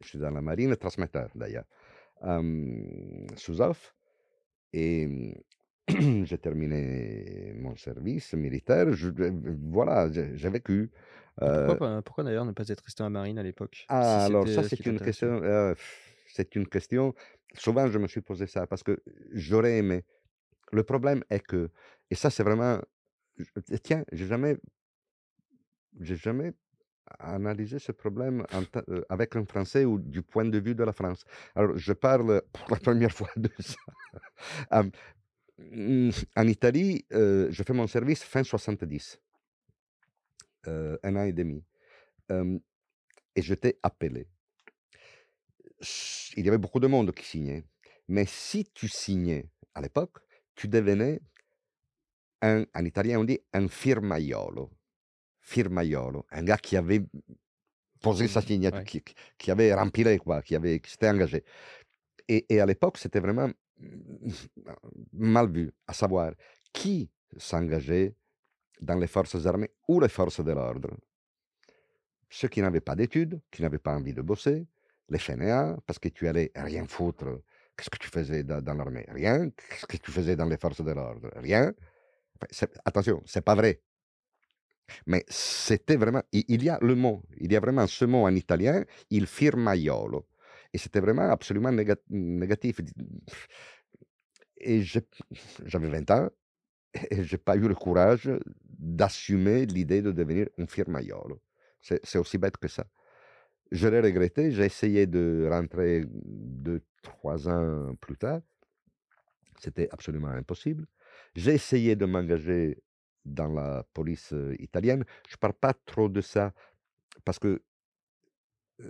B: Je suis dans la marine, transmetteur d'ailleurs, euh, sous off. Et j'ai terminé mon service militaire. Je, voilà, j'ai vécu.
C: Pourquoi, pourquoi d'ailleurs ne pas être resté en marine à l'époque
B: Ah, si alors ça, c'est une question c'est une question, souvent je me suis posé ça parce que j'aurais aimé. Le problème est que, et ça c'est vraiment, tiens, j'ai jamais, j'ai jamais analysé ce problème en avec un Français ou du point de vue de la France. Alors je parle pour la première fois de ça. en Italie, euh, je fais mon service fin 70, euh, un an et demi. et j'étais appelé il y avait beaucoup de monde qui signait. Mais si tu signais à l'époque, tu devenais un, en italien on dit un firmaiolo. Firmaiolo, un gars qui avait posé sa signature, qui, qui, avait rempli quoi, qui, avait, qui s'était engagé. Et, et à l'époque, c'était vraiment mal vu, à savoir qui s'engageait dans les forces armées ou les forces de l'ordre. Ceux qui n'avaient pas d'études, qui n'avaient pas envie de bosser, les fainéants, parce que tu allais rien foutre. Qu'est-ce que tu faisais dans, l'armée? Rien. Qu'est-ce que tu faisais dans les forces de l'ordre? Rien. Enfin, attention, c'est pas vrai. Mais c'était vraiment, il y a le mot, il y a vraiment ce mot en italien, il firmaiolo. Et c'était vraiment absolument négatif. Et j'avais 20 ans et j'ai pas eu le courage d'assumer l'idée de devenir un firmaiolo. C'est aussi bête que ça. Je l'ai regretté. J'ai essayé de rentrer deux, trois ans plus tard. C'était absolument impossible. J'ai essayé de m'engager dans la police italienne. Je ne parle pas trop de ça parce que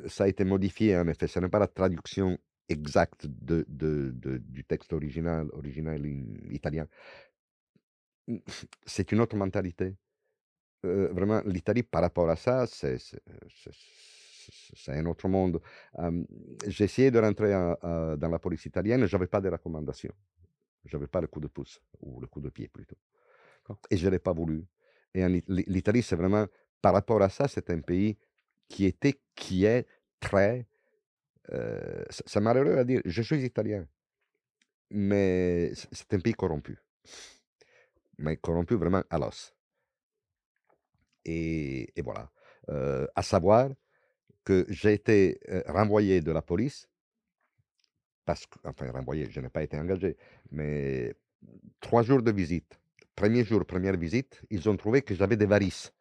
B: ça a été modifié en effet. Ce n'est pas la traduction exacte du texte original, original italien. Mmh, c'est une autre mentalité. Euh, vraiment, l'Italie par rapport à ça, c'est c'est un autre monde. j'ai essayé de rentrer dans la police italienne, je n'avais pas de recommandation. Je n'avais pas le coup de pouce, ou le coup de pied plutôt. Et je ne l'ai pas voulu. Et l'Italie, c'est vraiment, par rapport à ça, c'est un pays qui était, qui est très. Euh, c'est malheureux à dire, je suis italien, mais c'est un pays corrompu. Mais corrompu vraiment à l'os. Et, voilà. Euh, à savoir que j'ai été euh, renvoyé de la police, parce que, enfin, renvoyé, je n'ai pas été engagé, mais trois jours de visite. Premier jour, première visite, ils ont trouvé que j'avais des varices.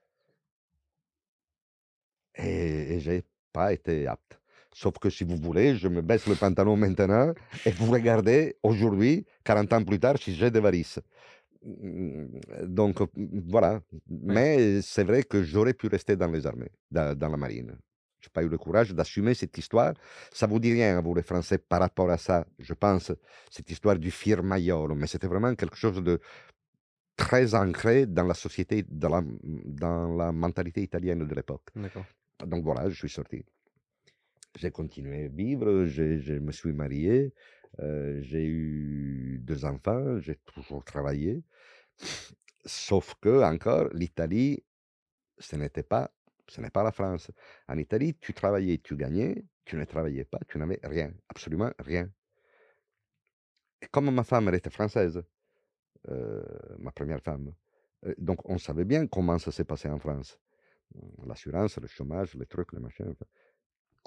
B: Et, et j'ai pas été apte. Sauf que si vous voulez, je me baisse le pantalon maintenant et vous regardez aujourd'hui, 40 ans plus tard, si j'ai des varices. Donc voilà. Mais c'est vrai que j'aurais pu rester dans les armées, dans, la marine. Je n'ai pas eu le courage d'assumer cette histoire. Ça vous dit rien, vous les Français, par rapport à ça, je pense, cette histoire du firmaiolo. Mais c'était vraiment quelque chose de très ancré dans la société, dans la, dans la mentalité italienne de l'époque. Donc voilà, je suis sorti. J'ai continué à vivre, je me suis marié, euh, j'ai eu deux enfants, j'ai toujours travaillé. Sauf que, encore, l'Italie, ce n'était pas, ce n'est pas la France. En Italie, tu travaillais, tu gagnais, tu ne travaillais pas, tu n'avais rien, absolument rien. Et comme ma femme, était française, euh, ma première femme, euh, donc on savait bien comment ça s'est passé en France. L'assurance, le chômage, les trucs, les machins.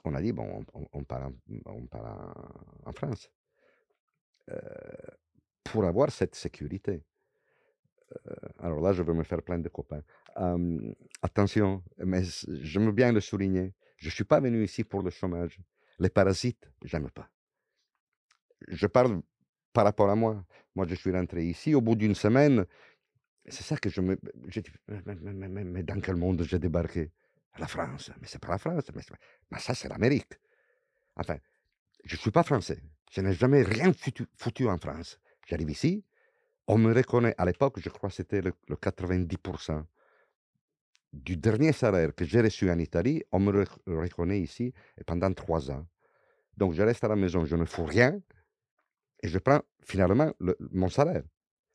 B: On a dit, bon, on, on part en France pour avoir cette sécurité. Alors là, je veux me faire plein de copains. attention, mais j'aime bien le souligner. Je ne suis pas venu ici pour le chômage. Les parasites, j'aime pas. Je parle par rapport à moi. Moi, je suis rentré ici au bout d'une semaine. C'est ça que je me. Dis, mais, dans quel monde j'ai débarqué? La France. Mais c'est pas la France. Mais, mais ça, c'est l'Amérique. Enfin, je ne suis pas français. Je n'ai jamais rien foutu, en France. J'arrive ici, on me reconnaît, à l'époque, je crois que c'était le, 90% du dernier salaire que j'ai reçu en Italie, on me reconnaît ici pendant trois ans. Donc je reste à la maison, je ne fous rien et je prends finalement mon salaire.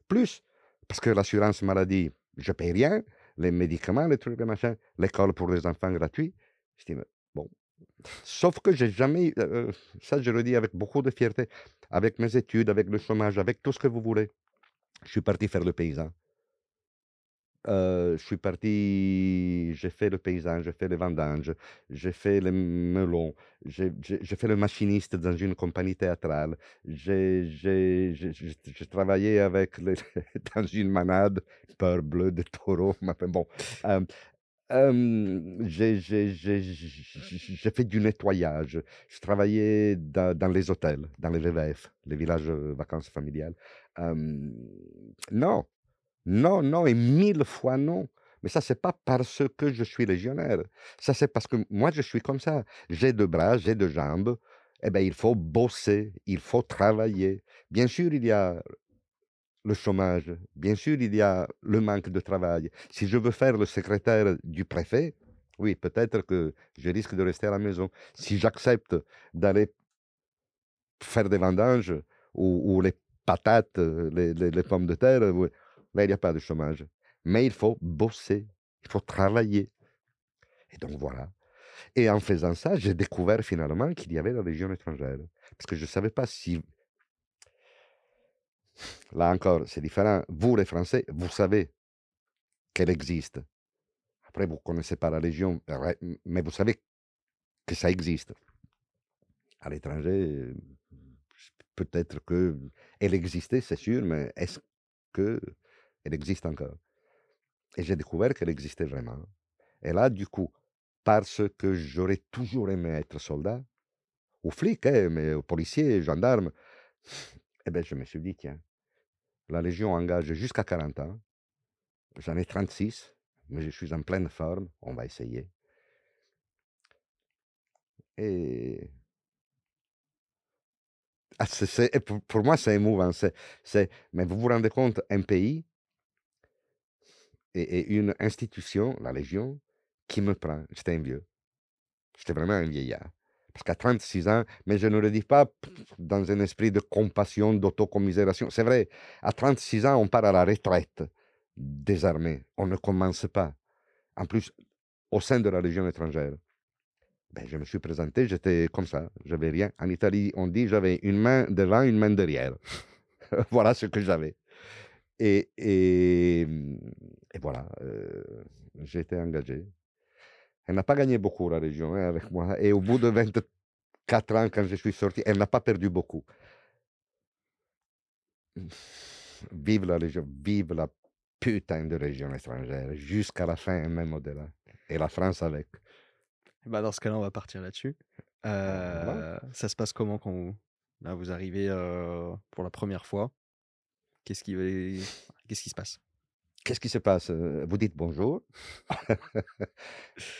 B: Plus, parce que l'assurance maladie, je ne paye rien, les médicaments, les trucs, les machins, l'école pour les enfants gratuits. Je bon, Sauf que j'ai jamais, euh, ça je le dis avec beaucoup de fierté, avec mes études, avec le chômage, avec tout ce que vous voulez, je suis parti faire le paysan. Euh, je suis parti, j'ai fait le paysan, j'ai fait les vendanges, j'ai fait les melons, j'ai fait le machiniste dans une compagnie théâtrale, j'ai travaillé avec dans une manade, peur bleu de taureau, bon. Euh, j'ai fait du nettoyage. Je travaillais dans, les hôtels, dans les VVF, les villages vacances familiales. non, non, non, et mille fois non. Mais ça, c'est pas parce que je suis légionnaire. Ça, c'est parce que moi, je suis comme ça. J'ai deux bras, j'ai deux jambes. Eh bien, il faut bosser, il faut travailler. Bien sûr, il y a le chômage, bien sûr, il y a le manque de travail. Si je veux faire le secrétaire du préfet, oui, peut-être que je risque de rester à la maison. Si j'accepte d'aller faire des vendanges ou, les patates, les, pommes de terre, là, il n'y a pas de chômage. Mais il faut bosser, il faut travailler. Et donc voilà. Et en faisant ça, j'ai découvert finalement qu'il y avait la Légion étrangère. Parce que je ne savais pas si Là encore, c'est différent. Vous, les Français, vous savez qu'elle existe. Après, vous ne connaissez pas la Légion, mais vous savez que ça existe. À l'étranger, peut-être qu'elle existait, c'est sûr, mais est-ce qu'elle existe encore? Et j'ai découvert qu'elle existait vraiment. Et là, du coup, parce que j'aurais toujours aimé être soldat, ou flic, hein, mais policier, gendarme, eh bien, je me suis dit, tiens, la Légion engage jusqu'à 40 ans. J'en ai 36, mais je suis en pleine forme. On va essayer. Et, ah, pour, moi, c'est émouvant. mais vous vous rendez compte, un pays et, une institution, la Légion, qui me prend. J'étais un vieux. J'étais vraiment un vieillard. Parce qu'à 36 ans, mais je ne le dis pas dans un esprit de compassion, d'autocommisération. C'est vrai, à 36 ans, on part à la retraite des armées. On ne commence pas. En plus, au sein de la Légion étrangère. Ben, je me suis présenté, j'étais comme ça, j'avais rien. En Italie, on dit j'avais une main devant, une main derrière. voilà ce que j'avais. Et, et, voilà, euh, j'ai engagé. Elle n'a pas gagné beaucoup, la région, hein, avec moi. Et au bout de 24 ans, quand je suis sorti, elle n'a pas perdu beaucoup. Vive la région, vive la putain de région étrangère, jusqu'à la fin, même au-delà. Et la France avec.
C: Bah dans ce cas-là, on va partir là-dessus. Euh, Ça se passe comment quand vous, là, vous arrivez euh, pour la première fois? Qu'est-ce qui, qu'est-ce qui se passe?
B: Qu'est-ce qui se passe Vous dites bonjour.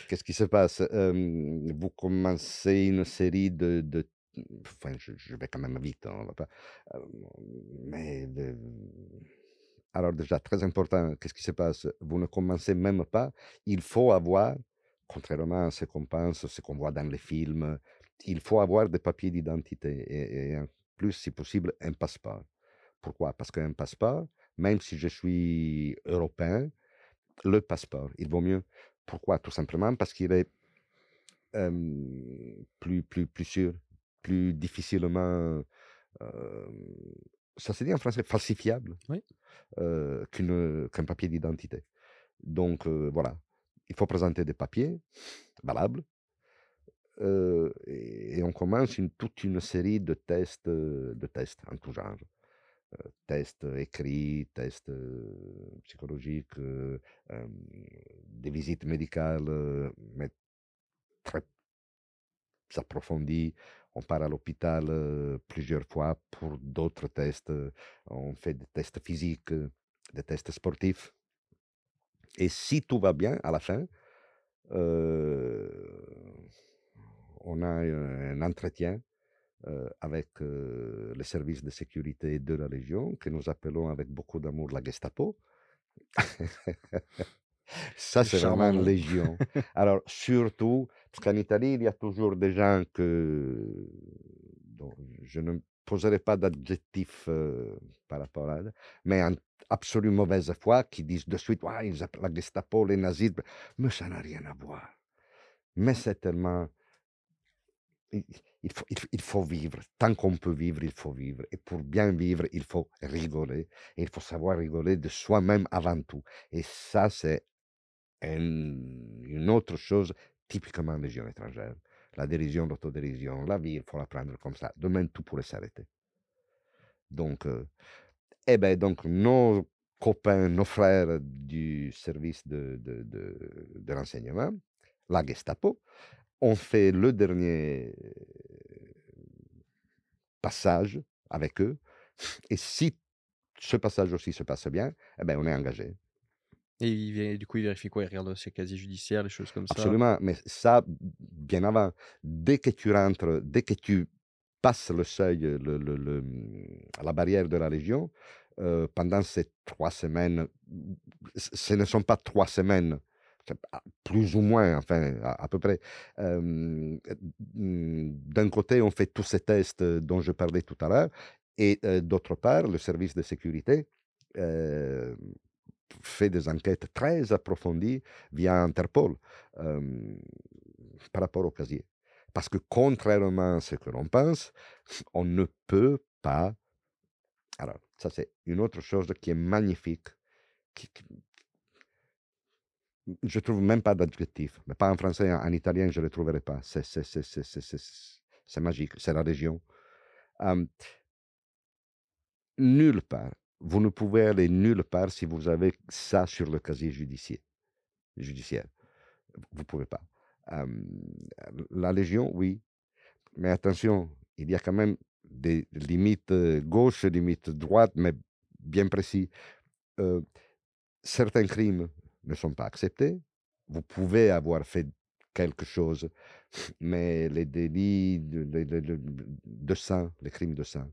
B: Qu'est-ce qui se passe? Vous commencez une série de... Enfin, je, vais quand même vite, hein, on mais... Alors déjà, très important, qu'est-ce qui se passe? Vous ne commencez même pas. Il faut avoir, contrairement à ce qu'on pense, ce qu'on voit dans les films, il faut avoir des papiers d'identité et en plus, si possible, un passeport. Pourquoi? Parce qu'un passeport, même si je suis européen, le passeport, il vaut mieux. Pourquoi? Tout simplement parce qu'il est plus, plus, plus sûr, plus difficilement, ça se dit en français, falsifiable qu'un papier d'identité. Donc voilà, il faut présenter des papiers valables. et, on commence une, toute une série de tests, de tests en tout genre tests écrits, tests psychologiques, des visites médicales, mais très approfondies. On part à l'hôpital plusieurs fois pour d'autres tests. On fait des tests physiques, des tests sportifs. Et si tout va bien, à la fin, on a un entretien euh, avec euh, le service de sécurité de la Légion, que nous appelons avec beaucoup d'amour la Gestapo. Ça, c'est vraiment une Légion. Alors, surtout, parce qu'en Italie, il y a toujours des gens que. je ne poserai pas d'adjectif euh, par rapport à mais en absolument mauvaise foi, qui disent de suite, ouais, ils appellent la Gestapo, les nazis, mais ça n'a rien à voir. Mais c'est tellement il faut, vivre. Tant qu'on peut vivre, il faut vivre. Et pour bien vivre, il faut rigoler. Et il faut savoir rigoler de soi-même avant tout. Et ça, c'est une autre chose typiquement légion étrangère. La dérision, l'autodérision, la vie, il faut la prendre comme ça. Demain, tout pourrait s'arrêter. Donc, euh, eh ben, donc, nos copains, nos frères du service de, de, de, de renseignement, la Gestapo, on fait le dernier passage avec eux. Et si ce passage aussi se passe bien, eh ben, on est engagé.
C: Et du coup, il vérifie quoi? Il regarde ses casiers judiciaires, les choses comme
B: ça? Absolument, mais ça, bien avant. Dès que tu rentres, dès que tu passes le seuil, le, le, la barrière de la Légion, euh, pendant ces trois semaines, ce ne sont pas trois semaines plus ou moins, enfin, à, peu près. D'un côté, on fait tous ces tests dont je parlais tout à l'heure, et d'autre part, le service de sécurité fait des enquêtes très approfondies via Interpol par rapport au casier. Parce que contrairement à ce que l'on pense, on ne peut pas... Alors, ça c'est une autre chose qui est magnifique, je trouve même pas d'adjectif. Mais pas en français, en, italien, je ne le trouverai pas. C'est magique, c'est la région. nulle part. Vous ne pouvez aller nulle part si vous avez ça sur le casier judiciaire. Vous ne pouvez pas. la Légion, oui. Mais attention, il y a quand même des limites gauche, limites droite, mais bien précis. certains crimes ne sont pas acceptés. Vous pouvez avoir fait quelque chose, mais les délits de, sang, les crimes de sang,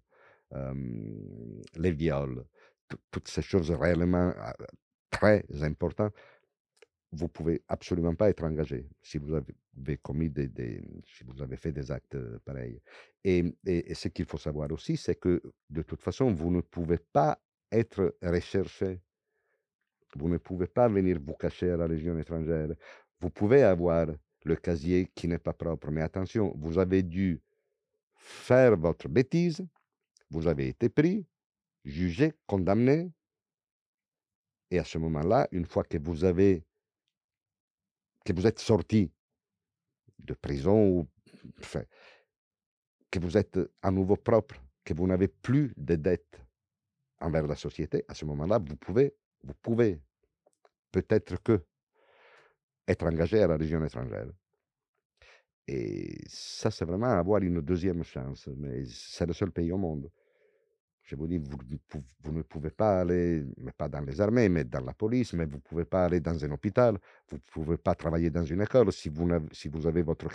B: les viols, toutes ces choses réellement très importantes, vous pouvez absolument pas être engagé si vous avez commis des, des si vous avez fait des actes pareils. Et, et, ce qu'il faut savoir aussi, c'est que de toute façon, vous ne pouvez pas être recherché. Vous ne pouvez pas venir vous cacher à la Légion étrangère. Vous pouvez avoir le casier qui n'est pas propre, mais attention, vous avez dû faire votre bêtise, vous avez été pris, jugé, condamné, et à ce moment-là, une fois que vous avez que vous êtes sorti de prison ou que vous êtes à nouveau propre, que vous n'avez plus de dettes envers la société, à ce moment-là, vous pouvez, vous pouvez peut-être que être engagé à la région étrangère. Et ça, c'est vraiment avoir une deuxième chance. Mais c'est le seul pays au monde. Je vous dis, vous, ne pouvez pas aller, mais pas dans les armées, mais dans la police, mais vous ne pouvez pas aller dans un hôpital, vous ne pouvez pas travailler dans une école si vous, avez, votre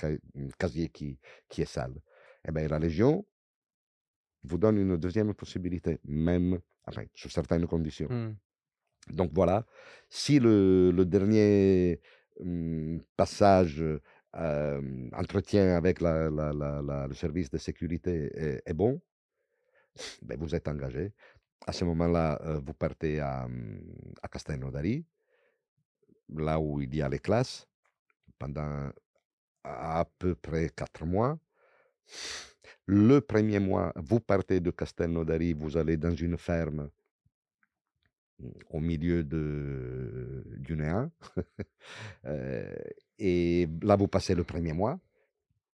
B: casier qui, est sale. Eh bien, la Légion vous donne une deuxième possibilité, même enfin, sous certaines conditions. Mmh. Donc voilà, si le, dernier mmh, passage, entretien avec le service de sécurité est, bon, ben, vous êtes engagé. À ce moment-là, vous partez à, mmh, à Castelnaudary, là où il y a les classes, pendant à peu près quatre mois. Le premier mois, vous partez de Castelnaudary, vous allez dans une ferme au milieu de, du néant. Euh, et là, vous passez le premier mois,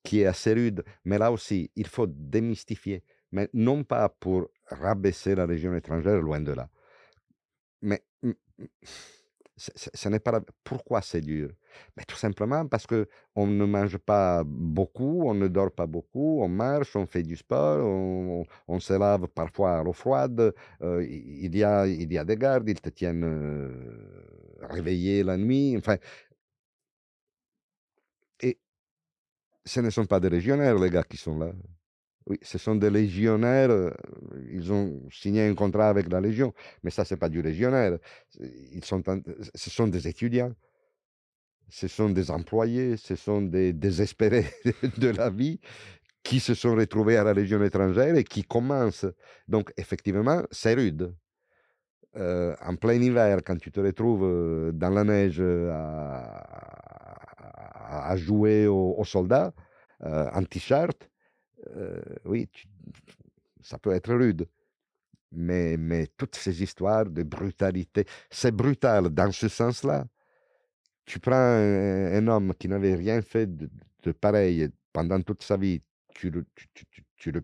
B: qui est assez rude. Mais là aussi, il faut démystifier mais non pas pour rabaisser la région étrangère, loin de là. Mais ce n'est pas pourquoi c'est dur? Mais tout simplement parce que on ne mange pas beaucoup, on ne dort pas beaucoup, on marche, on fait du sport, on, se lave parfois à l'eau froide. Euh, il y a des gardes, ils te tiennent euh, réveillé la nuit. Enfin, et ce ne sont pas des régionnaires les gars qui sont là. Oui, ce sont des légionnaires, euh, ils ont signé un contrat avec la Légion, mais ça, c'est pas du légionnaire. Ils sont, ce sont des étudiants, ce sont des employés, ce sont des désespérés de la vie qui se sont retrouvés à la Légion étrangère et qui commencent. Donc, effectivement, c'est rude. Euh, en plein hiver, quand tu te retrouves euh, dans la neige à, jouer aux, soldats en t-shirt, oui, ça peut être rude. Mais, mais toutes ces histoires de brutalité, c'est brutal dans ce sens-là. Tu prends un, homme qui n'avait rien fait de, pareil pendant toute sa vie, tu le, tu, le,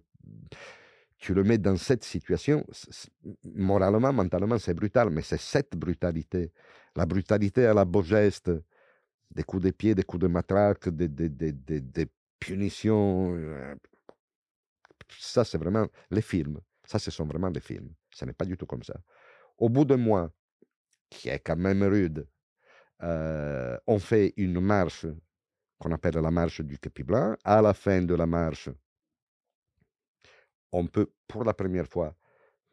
B: tu le mets dans cette situation, moralement, mentalement, c'est brutal, mais c'est cette brutalité, la brutalité à la beau geste, des coups de pied, des coups de matraque, des, des, des, des punitions ça, c'est vraiment les films. Ça, ce sont vraiment des films. Ce n'est pas du tout comme ça. Au bout de mois, qui est quand même rude, euh, on fait une marche qu'on appelle la marche du Képi Blanc. À la fin de la marche, on peut, pour la première fois,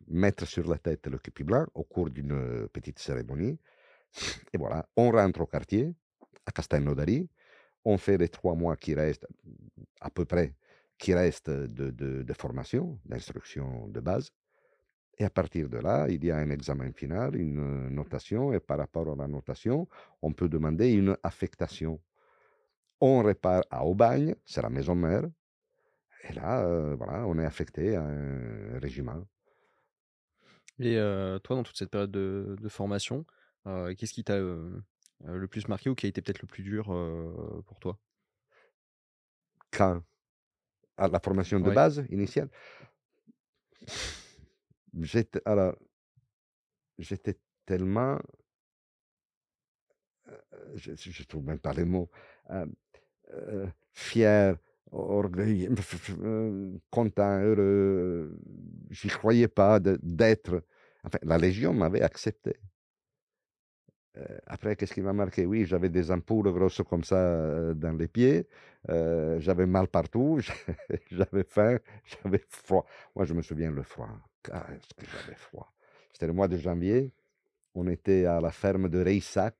B: mettre sur la tête le Képi Blanc au cours d'une petite cérémonie. Et voilà, on rentre au quartier, à Castelnaudary. On fait les trois mois qui restent, à peu près, qui reste de, de, formation, d'instruction de base. Et à partir de là, il y a un examen final, une notation, et par rapport à la notation, on peut demander une affectation. On repart à Aubagne, c'est la maison mère, et là, euh, voilà, on est affecté à un régiment.
C: Et euh, toi, dans toute cette période de, de formation, euh, qu'est-ce qui t'a le plus marqué ou qui a été peut-être le plus dur pour toi?
B: Quand? À la formation de base initiale. J'étais, alors, j'étais tellement, euh, je, je trouve même pas les mots, euh, euh, fier, orgueilleux, content, heureux. J'y croyais pas d'être. Enfin, la Légion m'avait accepté. Euh, après, qu'est-ce qui m'a marqué? Oui, j'avais des ampoules grosses comme ça euh, dans les pieds. Euh, j'avais mal partout. j'avais faim. J'avais froid. Moi, je me souviens le froid. Qu'est-ce que j'avais froid? C'était le mois de janvier. On était à la ferme de Reissac.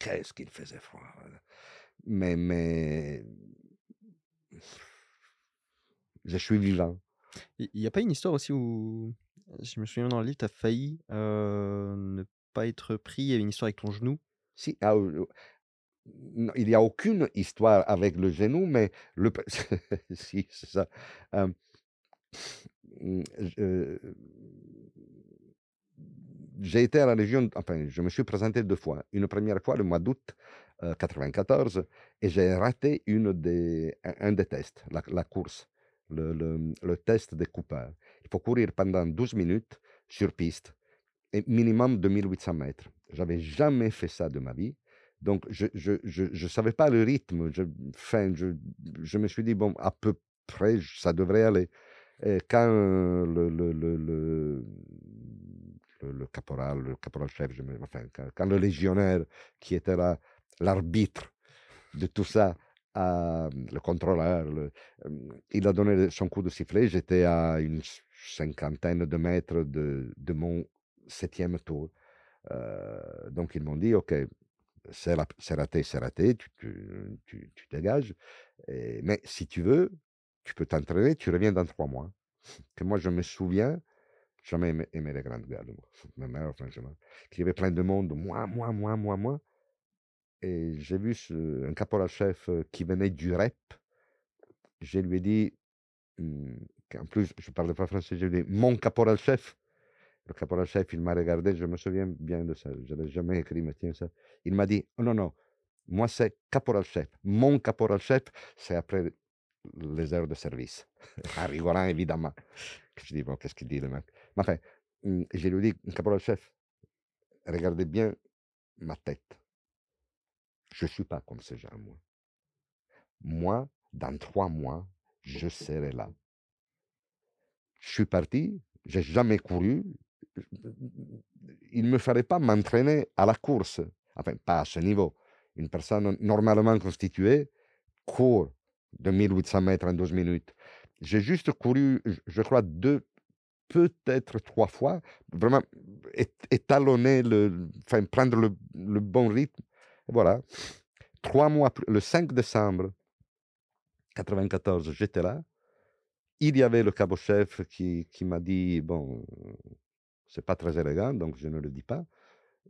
B: qu'est-ce qu'il faisait froid. Mais, mais je suis vivant.
C: Il n'y a pas une histoire aussi où, je me souviens dans le livre, tu as failli euh, ne pas être pris. Il y avait une histoire avec ton genou?
B: Si, ah, il n'y a aucune histoire avec le genou, mais le, si, c'est ça. Mmh, j'ai été à la Légion, enfin, je me suis présenté deux fois. Une première fois le mois d'août 1994 euh, et j'ai raté une des, un, des tests, la, course, le, le, test des coupeurs. Il faut courir pendant 12 minutes sur piste minimum 2800 mètres. J'avais jamais fait ça de ma vie. Donc, je ne je, je, je, savais pas le rythme. Je, je, je me suis dit, bon, à peu près, ça devrait aller. Et quand le, le, le, le, le caporal, le caporal-chef, enfin, quand, le légionnaire qui était là, l'arbitre de tout ça, le contrôleur, il a donné son coup de sifflet. J'étais à une cinquantaine de mètres de, de mon septième tour. donc ils m'ont dit, OK, c'est raté, c'est raté, tu, tu, tu, tu dégages. Mais si tu veux, tu peux t'entraîner, tu reviens dans trois mois. Que moi, je me souviens, jamais aimé, les grandes gueules, ma mère, franchement, qu'il y avait plein de monde, moi, moi, moi, moi, moi. Et j'ai vu un caporal-chef qui venait du REP. Je lui ai dit, mmh, en plus, je ne parlais pas français, je lui ai dit, mon caporal-chef. Le caporal-chef, il m'a regardé, je me souviens bien de ça, je n'ai jamais écrit, mais tiens ça. Il m'a dit, oh non, non, moi c'est caporal-chef. Mon caporal-chef, c'est après les heures de service. en rigolant, évidemment. Je dis, bon, qu'est-ce qu'il dit le mec Mais enfin, je lui dit, caporal-chef, regardez bien ma tête. Je ne suis pas comme ces gens, moi. Moi, dans trois mois, je serai là. Je suis parti, j'ai jamais couru. Il ne me fallait pas m'entraîner à la course. Enfin, pas à ce niveau. Une personne normalement constituée court de 1800 mètres en 12 minutes. J'ai juste couru, je crois, deux, peut-être trois fois, vraiment étalonner, le, enfin, prendre le, le bon rythme. voilà. Trois mois le 5 décembre 94, j'étais là. Il y avait le cabot-chef qui, qui m'a dit, bon, c'est pas très élégant, donc je ne le dis pas,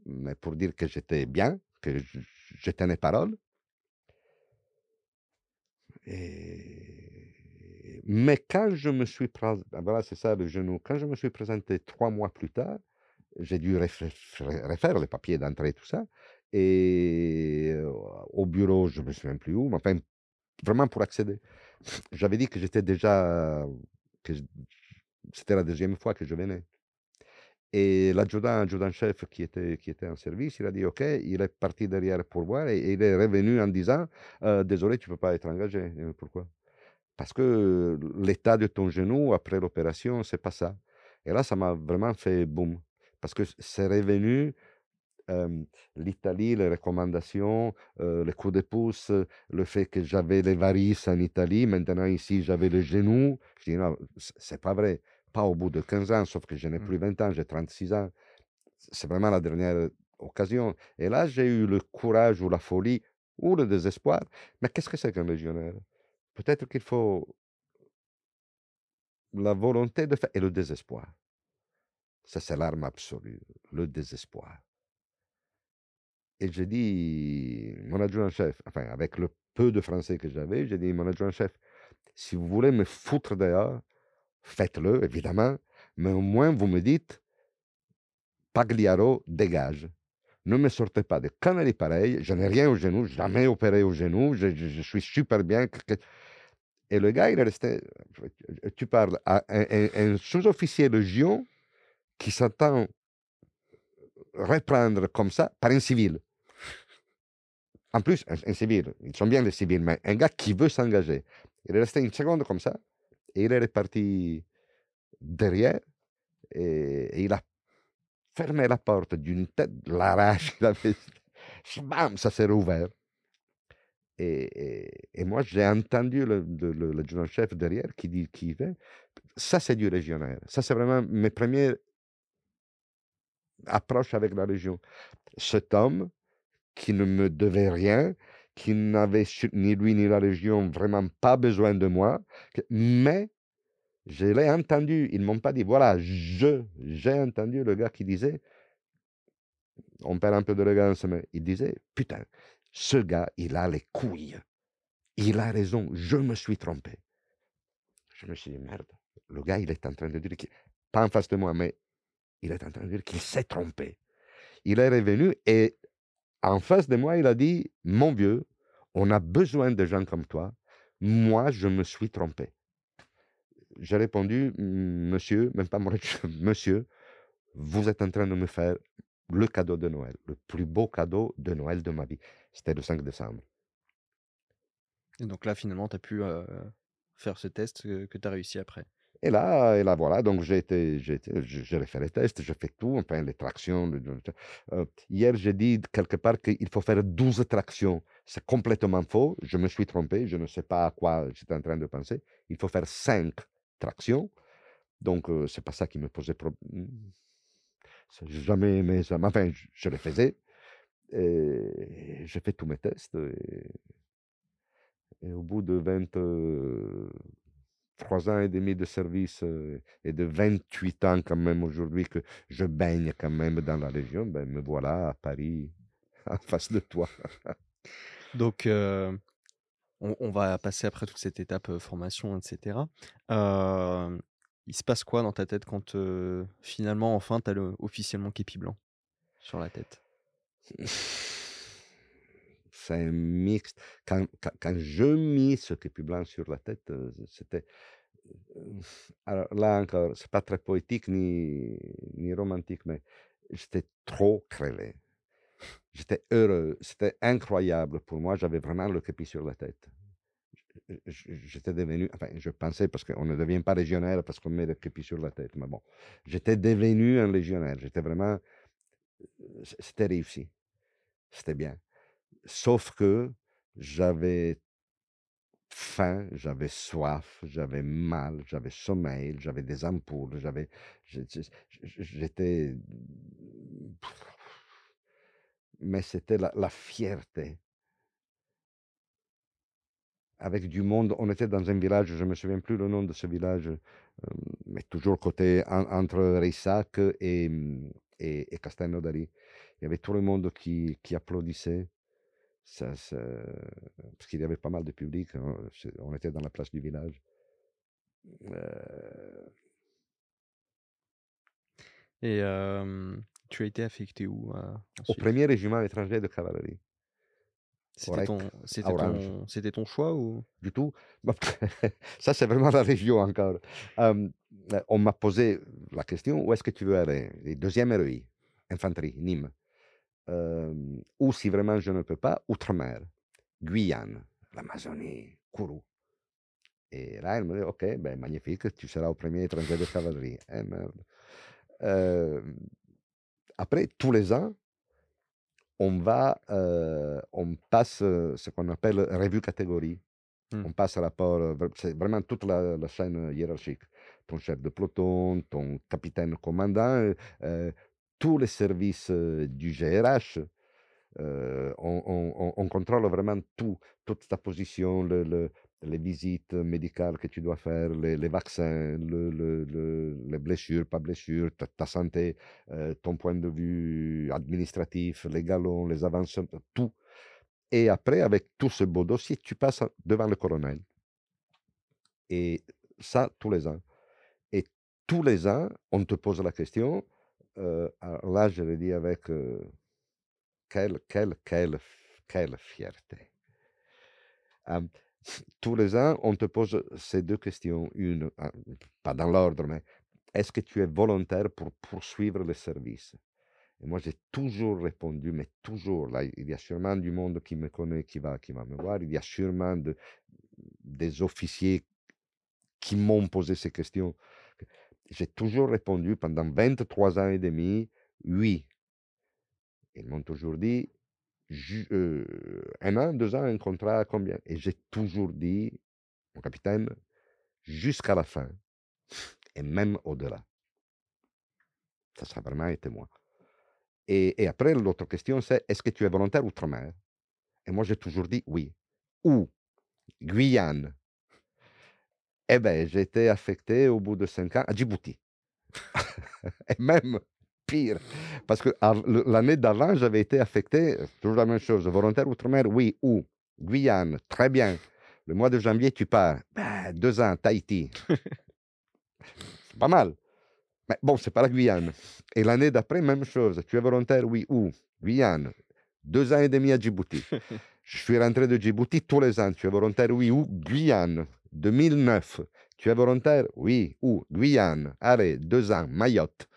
B: mais pour dire que j'étais bien, que je, tenais parole. Mais quand je me suis présenté, voilà, c'est ça le genou, quand je me suis présenté trois mois plus tard, j'ai dû refaire les papiers d'entrée, tout ça. Et au bureau, je ne me souviens plus où, mais enfin, vraiment pour accéder. J'avais dit que j'étais déjà, que c'était la deuxième fois que je venais. Et l'adjudant, adjudant-chef qui était, qui était en service, il a dit OK, il est parti derrière pour voir et, il est revenu en disant Désolé, tu ne peux pas être engagé. Pourquoi? Parce que l'état de ton genou après l'opération, c'est pas ça. Et là, ça m'a vraiment fait boum. Parce que c'est revenu l'Italie, les recommandations, les coups de pouce, le fait que j'avais les varices en Italie, maintenant ici j'avais le genou. Je dis non, c'est pas vrai pas au bout de 15 ans, sauf que je n'ai mmh. plus 20 ans, j'ai 36 ans. C'est vraiment la dernière occasion. Et là, j'ai eu le courage ou la folie ou le désespoir. Mais qu'est-ce que c'est qu'un légionnaire? Peut-être qu'il faut la volonté de faire et le désespoir. Ça, c'est l'arme absolue, le désespoir. Et j'ai dit, mon adjoint-chef, enfin, avec le peu de français que j'avais, j'ai dit, mon adjoint-chef, si vous voulez me foutre dehors, faites-le, évidemment, mais au moins vous me dites, Pagliaro, dégage. Ne me sortez pas de conneries pareilles, je n'ai rien au genou, jamais opéré au genou, je, suis super bien. Et le gars, il est resté. Tu parles un, sous-officier de Gion qui s'entend reprendre comme ça par un civil. En plus, un, civil, ils sont bien les civils, mais un gars qui veut s'engager. Il est resté une seconde comme ça, et il est reparti derrière et, il a fermé la porte d'une tête, avait, bam, ça s'est rouvert. Et, et, moi, j'ai entendu le, chef derrière qui dit qui fait. Ça, c'est du régionnaire. Ça, c'est vraiment mes premières approches avec la région. Cet homme qui ne me devait rien, qui n'avait ni lui ni la Légion vraiment pas besoin de moi, mais je l'ai entendu. Ils m'ont pas dit, voilà, je, j'ai entendu le gars qui disait, on perd un peu d'élégance, mais il disait, putain, ce gars, il a les couilles. Il a raison, je me suis trompé. Je me suis dit, merde, le gars, il est en train de dire, pas en face de moi, mais il est en train de dire qu'il s'est trompé. Il est revenu et en face de moi, il a dit, mon vieux, on a besoin de gens comme toi. Moi, je me suis trompé. J'ai répondu, monsieur, même pas mon monsieur, vous êtes en train de me faire le cadeau de Noël, le plus beau cadeau de Noël de ma vie. C'était le 5 décembre.
C: Et donc là, finalement, tu as pu faire ce test que, tu as réussi après.
B: Et là, et là, voilà, donc j'ai été, j'ai fait les tests, j'ai fait tout, enfin, les tractions. hier, j'ai dit quelque part qu'il faut faire 12 tractions. C'est complètement faux. Je me suis trompé. Je ne sais pas à quoi j'étais en train de penser. Il faut faire 5 tractions. Donc, c'est pas ça qui me posait problème. J'ai jamais aimé ça. Enfin, je, je le faisais. J'ai fait tous mes tests. Et, au bout de 23 ans et demi de service et de 28 ans quand même aujourd'hui que je baigne quand même dans la région, ben me voilà à Paris en face de toi.
C: Donc, on, va passer après toute cette étape formation, etc. il se passe quoi dans ta tête quand finalement, enfin, tu as le, officiellement képi blanc sur la tête?
B: c'est un mixte. Quand, quand, je mis ce képi blanc sur la tête, c'était. Alors là encore, c'est pas très poétique ni, ni romantique, mais j'étais trop crevé. J'étais heureux, c'était incroyable pour moi, j'avais vraiment le képi sur la tête. J'étais devenu, enfin, je pensais, parce qu'on ne devient pas légionnaire parce qu'on met le képi sur la tête, mais bon, j'étais devenu un légionnaire, j'étais vraiment, c'était réussi, c'était bien. Sauf que j'avais faim, j'avais soif, j'avais mal, j'avais sommeil, j'avais des ampoules, j'avais, j'étais, mais c'était la, fierté. Avec du monde, on était dans un village, je ne me souviens plus le nom de ce village, mais toujours côté entre Rissac et, et, et Il y avait tout le monde qui, qui applaudissait. Ça, parce qu'il y avait pas mal de public. Hein, on était dans la place du village. Euh
C: Et tu as été affecté où
B: Au premier régiment étranger de cavalerie.
C: C'était ton, c'était ton, choix ou?
B: Du tout. Bah, ça, c'est vraiment la région encore. on m'a posé la question où est-ce que tu veux aller? Deuxième REI, infanterie, Nîmes ou si vraiment je ne peux pas, outre-mer, Guyane, l'Amazonie, Kourou. Et là, elle me dit, OK, ben, magnifique, tu seras au premier étranger de cavalerie. Eh, merde. après, tous les ans, on va, on passe ce qu'on appelle revue catégorie. Mmh. On passe à rapport, c'est vraiment toute la, la, chaîne hiérarchique. Ton chef de peloton, ton capitaine commandant, tous les services du GRH. on, contrôle vraiment tout, toute ta position, les visites médicales que tu dois faire, les, vaccins, les blessures, pas blessures, ta, santé, ton point de vue administratif, les galons, les avancements, tout. Et après, avec tout ce beau dossier, tu passes devant le colonel. Et ça, tous les ans. Et tous les ans, on te pose la question, là, je le dis avec quelle, quelle, quelle, quelle fierté. tous les ans, on te pose ces deux questions. Une, pas dans l'ordre, mais est-ce que tu es volontaire pour poursuivre le service? Et moi, j'ai toujours répondu, mais toujours. Là, il y a sûrement du monde qui me connaît, qui va, qui va me voir. Il y a sûrement de, des officiers qui m'ont posé ces questions j'ai toujours répondu pendant 23 ans et demi, oui. Ils m'ont toujours dit, un an, deux ans, un contrat, combien? Et j'ai toujours dit, mon capitaine, jusqu'à la fin, et même au-delà. Ça sera vraiment été moi. Et, après, l'autre question, c'est est-ce que tu es volontaire outre-mer? Et moi, j'ai toujours dit oui. Où Guyane. Eh bien, j'ai été affecté au bout de cinq ans à Djibouti. et même pire, parce que l'année d'avant, j'avais été affecté, euh, toujours la même chose, volontaire outre-mer, oui, où? Guyane, très bien. Le mois de janvier, tu pars. Ben, deux ans, Tahiti. c'est pas mal. Mais bon, c'est pas la Guyane. Et l'année d'après, même chose. Tu es volontaire, oui, où? Guyane. Deux ans et demi à Djibouti. Je suis rentré de Djibouti tous les ans. Tu es volontaire, oui, où? Guyane. 2009. Tu es volontaire, oui, où? Guyane. Allez, deux ans, Mayotte.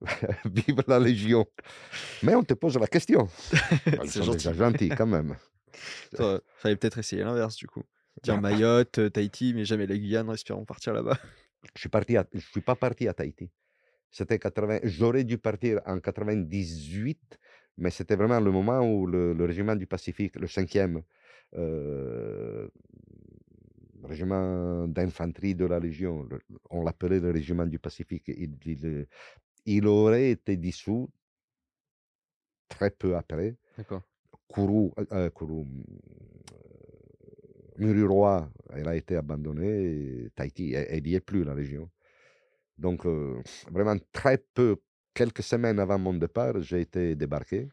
B: Vive la Légion. Mais on te pose la question. Ils
C: C'est
B: sont déjà gentils quand même.
C: Ça, Fallait peut-être essayer l'inverse du coup. Dire Mayotte, euh, Tahiti, mais jamais la Guyane, espérons partir là-bas.
B: Je suis parti à- je suis pas parti à Tahiti. C'était 80. J'aurais dû partir en 98, mais c'était vraiment le moment où le, le régiment du Pacifique, le cinquième euh, régiment d'infanterie de la Légion, on l'appelait le régiment du Pacifique, il, il, il aurait été dissous très peu après.
C: D'accord.
B: Kourou, euh, euh, Kourou, euh, Mururoa, elle a été abandonnée, Tahiti, elle elle n'y est plus, la région. Donc, euh, vraiment très peu, quelques semaines avant mon départ, j'ai été débarqué.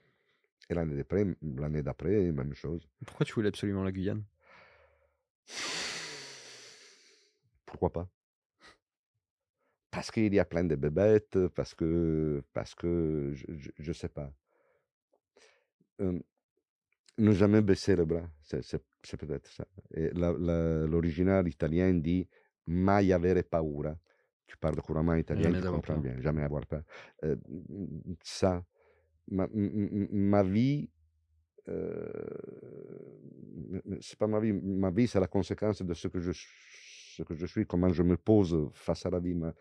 B: Et l'année d'après, l'année d'après, même chose.
C: Pourquoi tu voulais absolument la Guyane?
B: Pourquoi pas? Parce qu'il y a plein de bébêtes, parce que, parce que, je ne sais pas. Euh, ne jamais baisser le bras, c'est, peut-être ça. L'original italien dit mai avere paura. Tu parles couramment italien,
C: Jamais
B: tu comprends
C: peur.
B: bien, jamais avoir peur. Euh, m- ça, ma, vie, euh, c'est pas ma vie, ma vie c'est la conséquence de ce que je, que je suis, comment je me pose face à la vie. mais,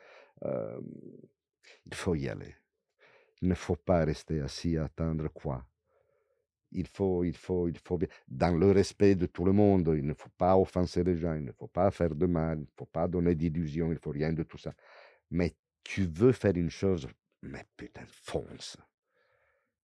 B: euh, il faut y aller. Il ne faut pas rester assis à attendre quoi il faut, il faut, il faut dans le respect de tout le monde, il ne faut pas offenser les gens, il ne faut pas faire de mal, il ne faut pas donner d'illusions, il ne faut rien de tout ça. Mais tu veux faire une chose, mais putain, fonce.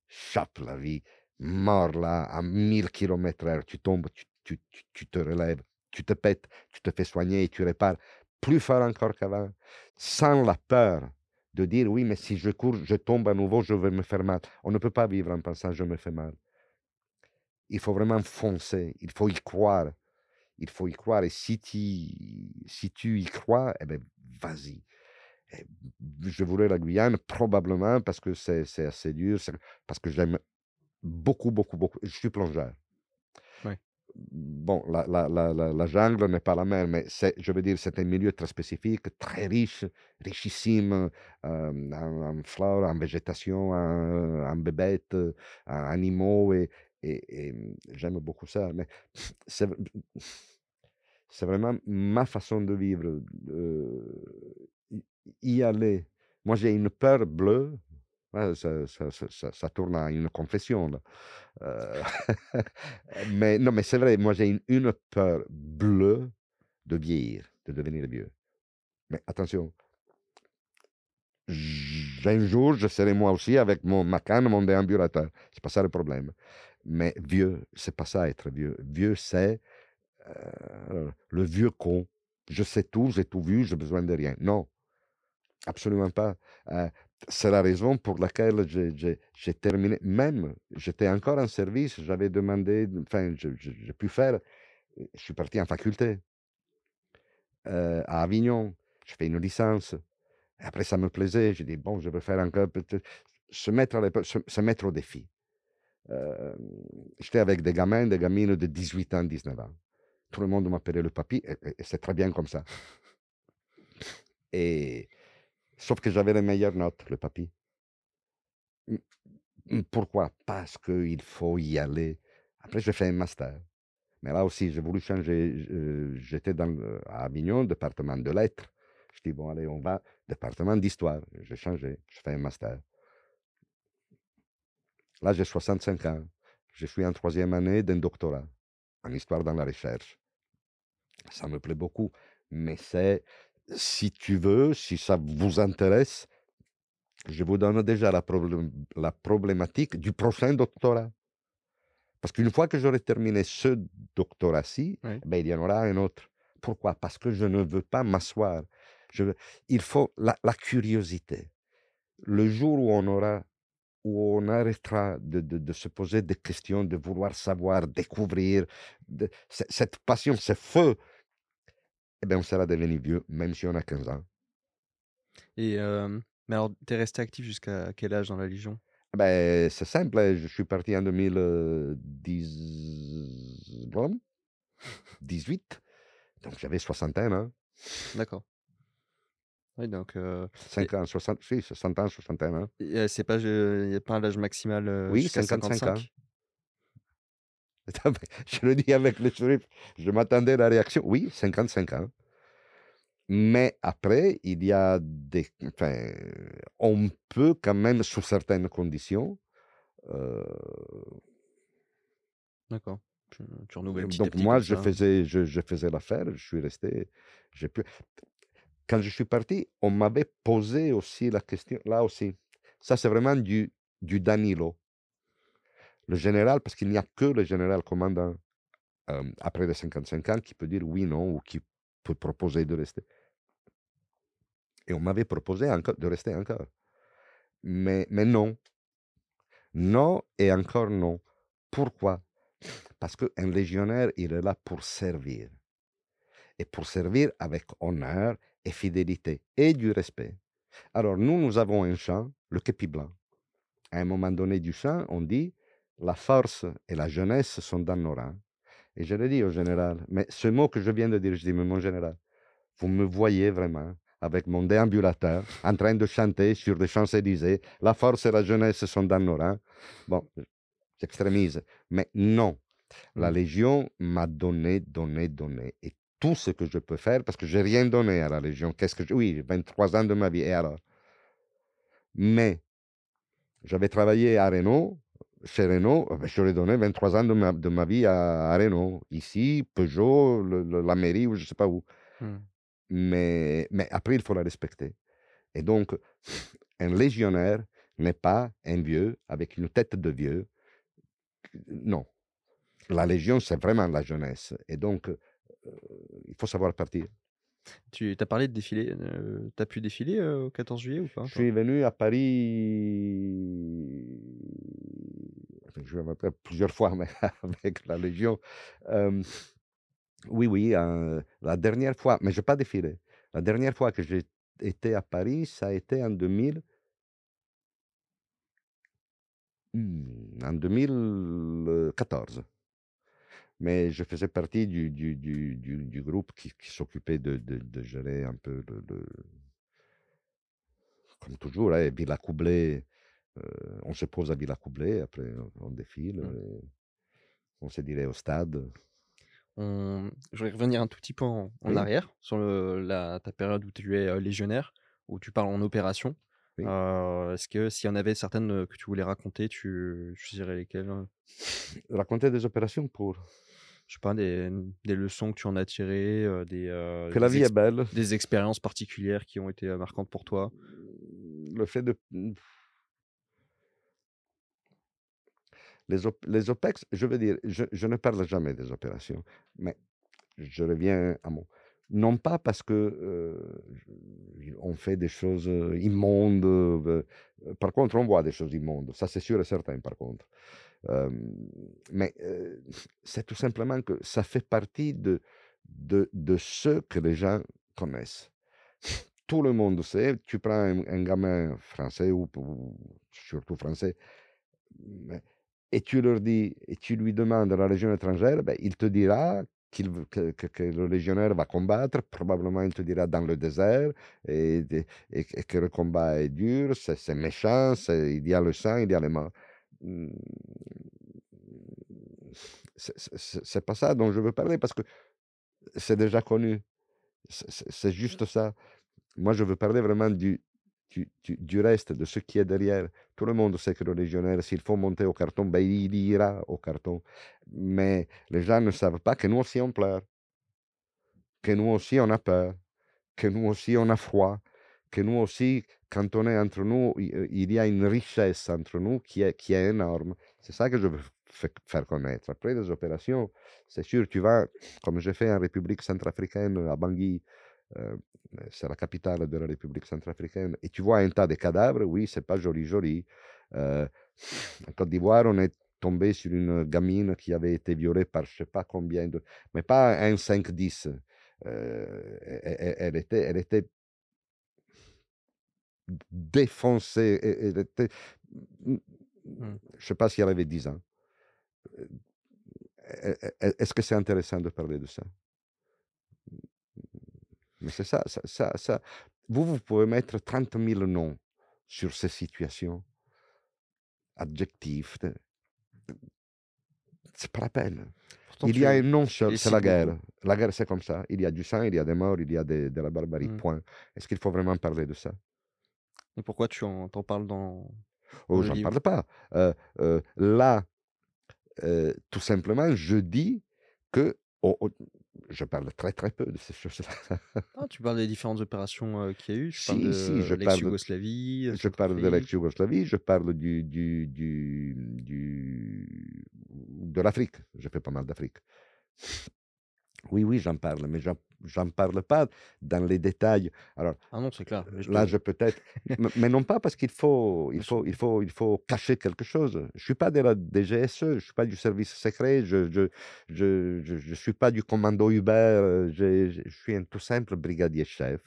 B: Chape la vie, mors là à 1000 km heure, tu tombes, tu, tu, tu, tu te relèves, tu te pètes, tu te fais soigner et tu répares plus fort encore qu'avant, sans la peur de dire oui, mais si je cours, je tombe à nouveau, je vais me faire mal. On ne peut pas vivre en pensant je me fais mal il faut vraiment foncer, il faut y croire. Il faut y croire. Et si tu, si tu y crois, eh ben, vas-y. Et je voulais la Guyane probablement parce que c'est assez dur, parce que j'aime beaucoup, beaucoup, beaucoup. Je suis plongeur.
C: Ouais.
B: Bon, la, la, la, jungle n'est pas la même, mais je veux dire, c'est un milieu très spécifique, très riche, richissime euh, en, en flore, en végétation, en, en bébêtes, en animaux, et, j'aime beaucoup ça. Mais c'est, vraiment ma façon de vivre. y aller. Moi, j'ai une peur bleue. Ça, tourne à une confession. Euh, mais non, mais c'est vrai, moi j'ai une, peur bleue de vieillir, de devenir vieux. Mais attention, un jour, je serai moi aussi avec mon, ma canne, mon déambulateur. C'est pas ça le problème. Mais vieux, c'est pas ça être vieux. Vieux, c'est euh, le vieux con. Je sais tout, j'ai tout vu, j'ai besoin de rien. Non, absolument pas. Euh, c'est la raison pour laquelle j'ai- terminé. Même, j'étais encore en service, j'avais demandé, enfin, je- je- j'ai pu faire. Je suis parti en faculté euh, à Avignon. J'ai fait une licence. Après, ça me plaisait. J'ai dit, bon, je vais faire encore. Se mettre, se, mettre au défi. Euh, J'étais avec des gamins, des gamines de 18 ans, 19 ans. Tout le monde m'appelait le papy, et- et c'est très bien comme ça. Et, sauf que j'avais les meilleures notes, le papy. M- m- Pourquoi? Parce qu'il faut y aller. Après, j'ai fait un master. Mais là aussi, j'ai voulu changer. euh, J'étais à Avignon, département de lettres. Je dis, bon, allez, on va, département d'histoire. J'ai changé, je fais un master. Là, j'ai 65 ans. Je suis en troisième année d'un doctorat en histoire dans la recherche. Ça me plaît beaucoup. Mais c'est, si tu veux, si ça vous intéresse, je vous donne déjà la, problém- la problématique du prochain doctorat. Parce qu'une fois que j'aurai terminé ce doctorat-ci,
C: Oui.
B: ben, il y en aura un autre. Pourquoi? Parce que je ne veux pas m'asseoir. Veux- Il faut la, la curiosité. Le jour où on aura, où on arrêtera de, de- de se poser des questions, de vouloir savoir, découvrir, de- cette passion, ce feu, eh ben, on sera devenu vieux, même si on a 15 ans.
C: Et euh, mais alors, t'es resté actif jusqu'à quel âge dans la Légion?
B: Ben, c'est simple, hein, je suis parti en 2010, bon, 18, donc j'avais 61 ans,
C: D'accord. Oui, donc euh,
B: 5 ans, 60, si, 60 ans, 61 ans.
C: c'est pas, il n'y a pas un âge maximal euh,
B: Oui,
C: jusqu'à
B: 55 ans.
C: 55
B: Je le dis avec le sourire, je m'attendais à la réaction, oui, 55 ans. Mais après, il y a des... Enfin, on peut quand même, sous certaines conditions, euh,
C: D'accord. Tu, tu renouvelles petit
B: Donc
C: petit
B: moi, je
C: ça.
B: faisais, je, je faisais l'affaire, je suis resté, j'ai pu... Quand je suis parti, on m'avait posé aussi la question, là aussi. Ça, c'est vraiment du, du Danilo. Le général, parce qu'il n'y a que le général commandant après les 55 ans qui peut dire oui, non, ou qui peut proposer de rester. Et on m'avait proposé encore de rester encore. Mais, mais non. Non et encore non. Pourquoi? Parce qu'un légionnaire, il est là pour servir. Et pour servir avec honneur et fidélité et du respect. Alors nous, nous avons un chant, le képi blanc. À un moment donné du chant, on dit, la force et la jeunesse sont dans nos rangs. Et je le dis au général, mais ce mot que je viens de dire, je dis, mais mon général, vous me voyez vraiment avec mon déambulateur en train de chanter sur les Champs-Élysées, la force et la jeunesse sont dans nos rangs. Bon, j'extrémise, mais non. La
C: Mm.
B: Légion m'a donné, donné, donné. Et tout ce que je peux faire, parce que j'ai rien donné à la Légion. Qu'est-ce que je... Oui, 23 ans de ma vie. Et alors? Mais j'avais travaillé à Renault, chez Renault, euh, ben, je leur ai donné 23 ans de ma, de ma vie à, à Renault. Ici, Peugeot, le- le- la mairie ou je ne sais pas où. Mais, mais après, il faut la respecter. Et donc, un légionnaire n'est pas un vieux avec une tête de vieux. Non. La Légion, c'est vraiment la jeunesse. Et donc, euh, il faut savoir partir.
C: Tu as parlé de défilé. tu as pu défiler euh, au 14 juillet ou pas
B: Je suis venu à Paris je me rappelle plusieurs fois mais avec la Légion. Euh, oui, oui, euh, la dernière fois, mais je n'ai pas défilé. La dernière fois que j'ai été à Paris, ça a été en 2000. Hmm, en 2014. Mais je faisais partie du, du, du, du- du groupe qui, qui s'occupait de, de, de gérer un peu le, le- comme toujours, hein, Villa Coublé. euh, on se pose à Villa Coublé, après on, défile,
C: Mm.
B: et on se dirait au stade.
C: On- Je voudrais revenir un tout petit peu en, en
B: Oui.
C: arrière sur le, la, ta période où tu es euh, légionnaire, où tu parles en opération.
B: Oui.
C: Euh, Est-ce que s'il y en avait certaines euh, que tu voulais raconter, tu, dirais lesquelles euh,
B: Raconter des opérations pour
C: Je sais pas, des, des leçons que tu en as tirées, euh, des, euh,
B: que la vie est belle.
C: des expériences particulières qui ont été euh, marquantes pour toi?
B: Le fait de. Les, op- les OPEX, je veux dire, je, je ne parle jamais des opérations, mais je reviens à mon. Non pas parce que euh, on fait des choses immondes. par contre, on voit des choses immondes. Ça, c'est sûr et certain, par contre. Mais c'est tout simplement que ça fait partie de, de, de ce que les gens connaissent. Tout le monde sait, tu prends un, gamin français ou, ou surtout français, et tu leur dis, et tu lui demandes la Légion étrangère, ben, il te dira que, le légionnaire va combattre, probablement il te dira dans le désert, et, et- que le combat est dur, c'est méchant, il y a le sang, il y a les morts. Hmm, C'est pas ça dont je veux parler parce que c'est déjà connu. C'est c'est juste ça. Moi, je veux parler vraiment du, du, du- du reste, de ce qui est derrière. Tout le monde sait que le légionnaire, s'il faut monter au carton, ben, il ira au carton. Mais les gens ne savent pas que nous aussi on pleure, que nous aussi on a peur, que nous aussi on a froid, que nous aussi, quand on est entre nous, il y a une richesse entre nous qui est, qui est énorme. C'est ça que je veux faire connaître. Après les opérations, c'est sûr, tu vas, comme j'ai fait en République centrafricaine, à Bangui, euh, c'est la capitale de la République centrafricaine, et tu vois un tas de cadavres, oui, c'est pas joli, joli. Euh, en Côte d'Ivoire, on est tombé sur une gamine qui avait été violée par je sais pas combien. Mais pas un 5-10. Euh, était, elle était défoncée. Elle était, mmh. Je sais pas si elle avait 10 ans. Est-ce que c'est intéressant de parler de ça? Mais c'est ça, ça, ça, Vous, vous pouvez mettre 30 000 noms sur ces situations, adjectifs. C'est pas la peine. il y a un nom seul, c'est la guerre. La guerre, c'est comme ça. Il y a du sang, il y a des morts, il y a de, la barbarie. Mmh. Point. Est-ce qu'il faut vraiment parler de ça?
C: Et pourquoi tu en, parles dans.
B: Oh, j'en parle pas. Euh, euh, là, tout simplement, je dis que je parle très très peu de ces choses-là.
C: Ah, tu parles des différentes opérations qu'il y a eu. Je parle si, de l'ex-Yougoslavie.
B: Je parle de l'ex-Yougoslavie. Je parle du, du, du, du de l'Afrique. Je fais pas mal d'Afrique. Oui, oui, j'en parle, mais j'en parle pas dans les détails. Alors,
C: ah non, c'est clair.
B: Là, je peux-être, mais non pas parce qu'il faut, il faut, il faut, il faut cacher quelque chose. Je suis pas de la DGSE, je suis pas du service secret, je, je, je, je, suis pas du commando Uber, je, je suis un tout simple brigadier chef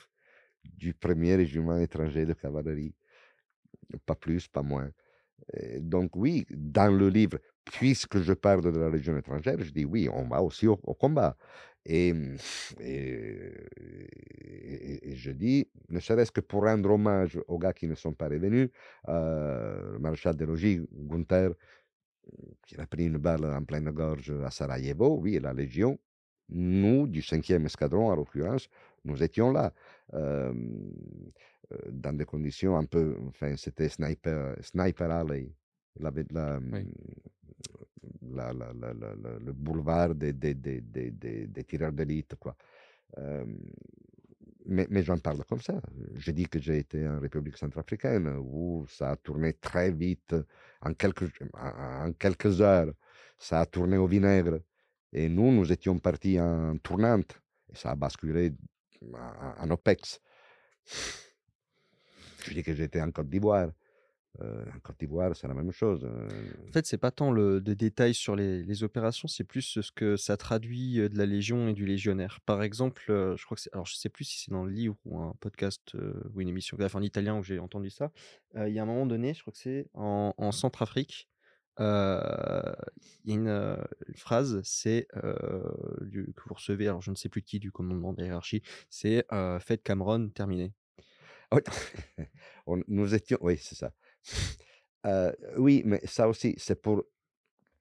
B: du premier régiment étranger de cavalerie, pas plus, pas moins. donc oui, dans le livre, puisque je parle de la région étrangère, je dis oui, on va aussi au, combat. Et, je dis, ne serait-ce que pour rendre hommage aux gars qui ne sont pas revenus, euh, le maréchal des logis, Gunther, qui a pris une balle en pleine gorge à Sarajevo, oui, la Légion, nous, du 5e escadron, en l'occurrence, nous étions là, euh, dans des conditions un peu, enfin, c'était sniper, sniper alley, la, la, la, le boulevard des, des, des, des tireurs d'élite. Quoi. mais, mais j'en parle comme ça. Je dis que j'ai été en République centrafricaine où ça a tourné très vite, en quelques, en quelques heures, ça a tourné au vinaigre. Et nous, nous étions partis en tournante et ça a basculé en OPEX. Je dis que j'étais en Côte d'Ivoire. Euh, en Côte d'Ivoire, c'est la même chose. Euh.
C: En fait, c'est pas tant le de détails sur les, les opérations, c'est plus ce que ça traduit de la Légion et du légionnaire. Par exemple, je crois que c'est, alors je sais plus si c'est dans le livre ou un podcast ou une émission en italien où j'ai entendu ça. il y a un moment donné, je crois que c'est en, en Centrafrique, il y a une, phrase, c'est que vous recevez, alors je ne sais plus qui du commandement de la hiérarchie, c'est Faites Cameron terminé.
B: Oui, nous étions, oui, c'est ça. Oui, mais ça aussi, c'est pour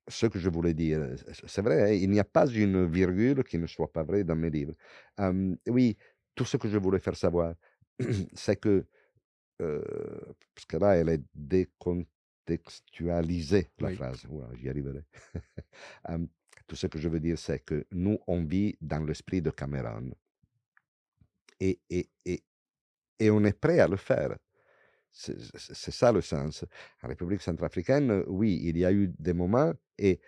B: ce que je voulais dire. C'est vrai, hein, il n'y a pas une virgule qui ne soit pas vraie dans mes livres. oui, tout ce que je voulais faire savoir, c'est que, parce que là, elle est décontextualisée, la phrase. J'y arriverai. tout ce que je veux dire, c'est que nous, on vit dans l'esprit de Cameron. Et, et, et, et on est prêt à le faire. C'est ça le sens. En République centrafricaine, oui, il y a eu des moments et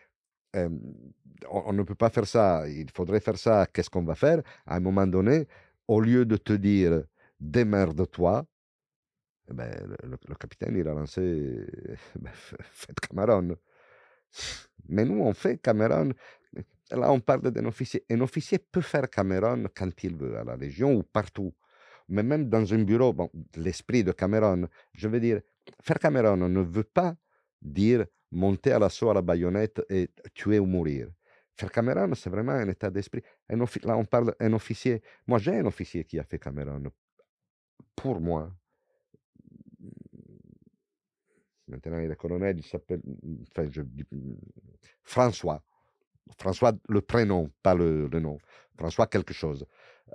B: on, ne peut pas faire ça. Il faudrait faire ça. Qu'est-ce qu'on va faire? À un moment donné, au lieu de te dire démerde-toi, eh ben, le, capitaine, il a lancé ben, faites Cameron. Mais nous, on fait Cameron. Là, on parle d'un officier. Un officier peut faire Cameron quand il veut, à la Légion ou partout mais même dans un bureau, bon, l'esprit de Cameron, je veux dire, faire Cameron ne veut pas dire monter à l'assaut à la baïonnette et tuer ou mourir. Faire Cameron, c'est vraiment un état d'esprit. Là, on parle d'un officier. Moi, j'ai un officier qui a fait Cameron. Pour moi. Maintenant, il est colonel, il s'appelle François. François, le prénom, pas le, le nom. François quelque chose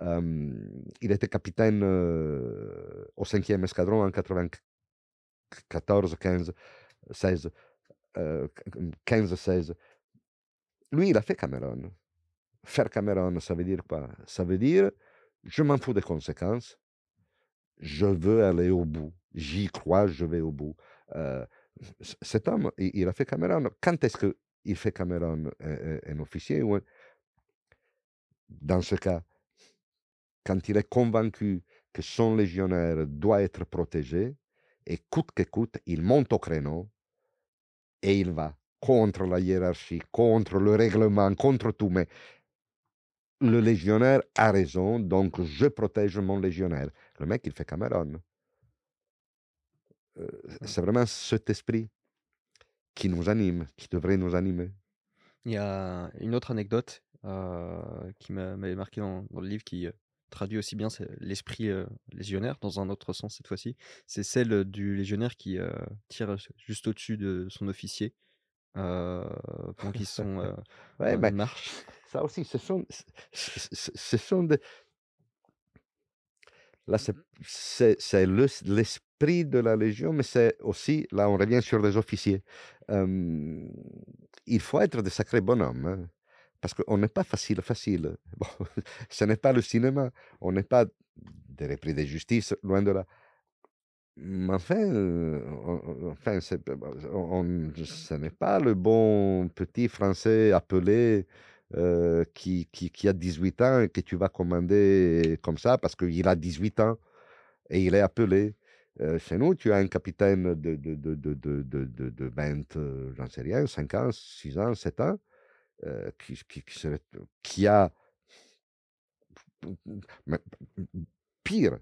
B: il était capitaine au 5e escadron en 94, 15, 16, 15, 16. Lui, il a fait Cameron. Faire Cameron, ça veut dire quoi? Ça veut dire, je m'en fous des conséquences. je veux aller au bout. J'y crois, je vais au bout. Euh, cet homme, il, a fait Cameron. Quand est-ce qu'il fait Cameron un, officier ou Dans ce cas, quand il est convaincu que son légionnaire doit être protégé, et coûte que coûte, il monte au créneau et il va contre la hiérarchie, contre le règlement, contre tout. Mais le légionnaire a raison, donc je protège mon légionnaire. Le mec, il fait Cameron. Euh, c'est vraiment cet esprit qui nous anime, qui devrait nous animer.
C: Il y a une autre anecdote euh, qui m'a- m'avait marqué dans, dans le livre qui euh, traduit aussi bien l'esprit euh, légionnaire dans un autre sens cette fois-ci. C'est celle du légionnaire qui euh, tire juste au-dessus de son officier pendant qu'ils sont
B: Ouais,
C: en
B: mais
C: marche.
B: ça aussi, ce sont, ce- sont des, Là, c'est c'est- c'est le- l'esprit de la Légion, mais c'est aussi, là, on revient sur les officiers. Il faut être de sacrés bonhommes, hein, parce qu'on n'est pas facile, facile. Bon, ce n'est pas le cinéma, on n'est pas des repris de justice, loin de là. Mais enfin, euh, on- enfin on- ce n'est pas le bon petit Français appelé euh, qui, qui, qui a 18 ans et que tu vas commander comme ça parce qu'il a 18 ans et il est appelé. Euh, chez nous, tu as un capitaine de, de, de, de, de 20, euh, j'en sais rien, 5 ans, 6 ans, 7 ans, euh, qui, qui, qui, serait- qui a... pire,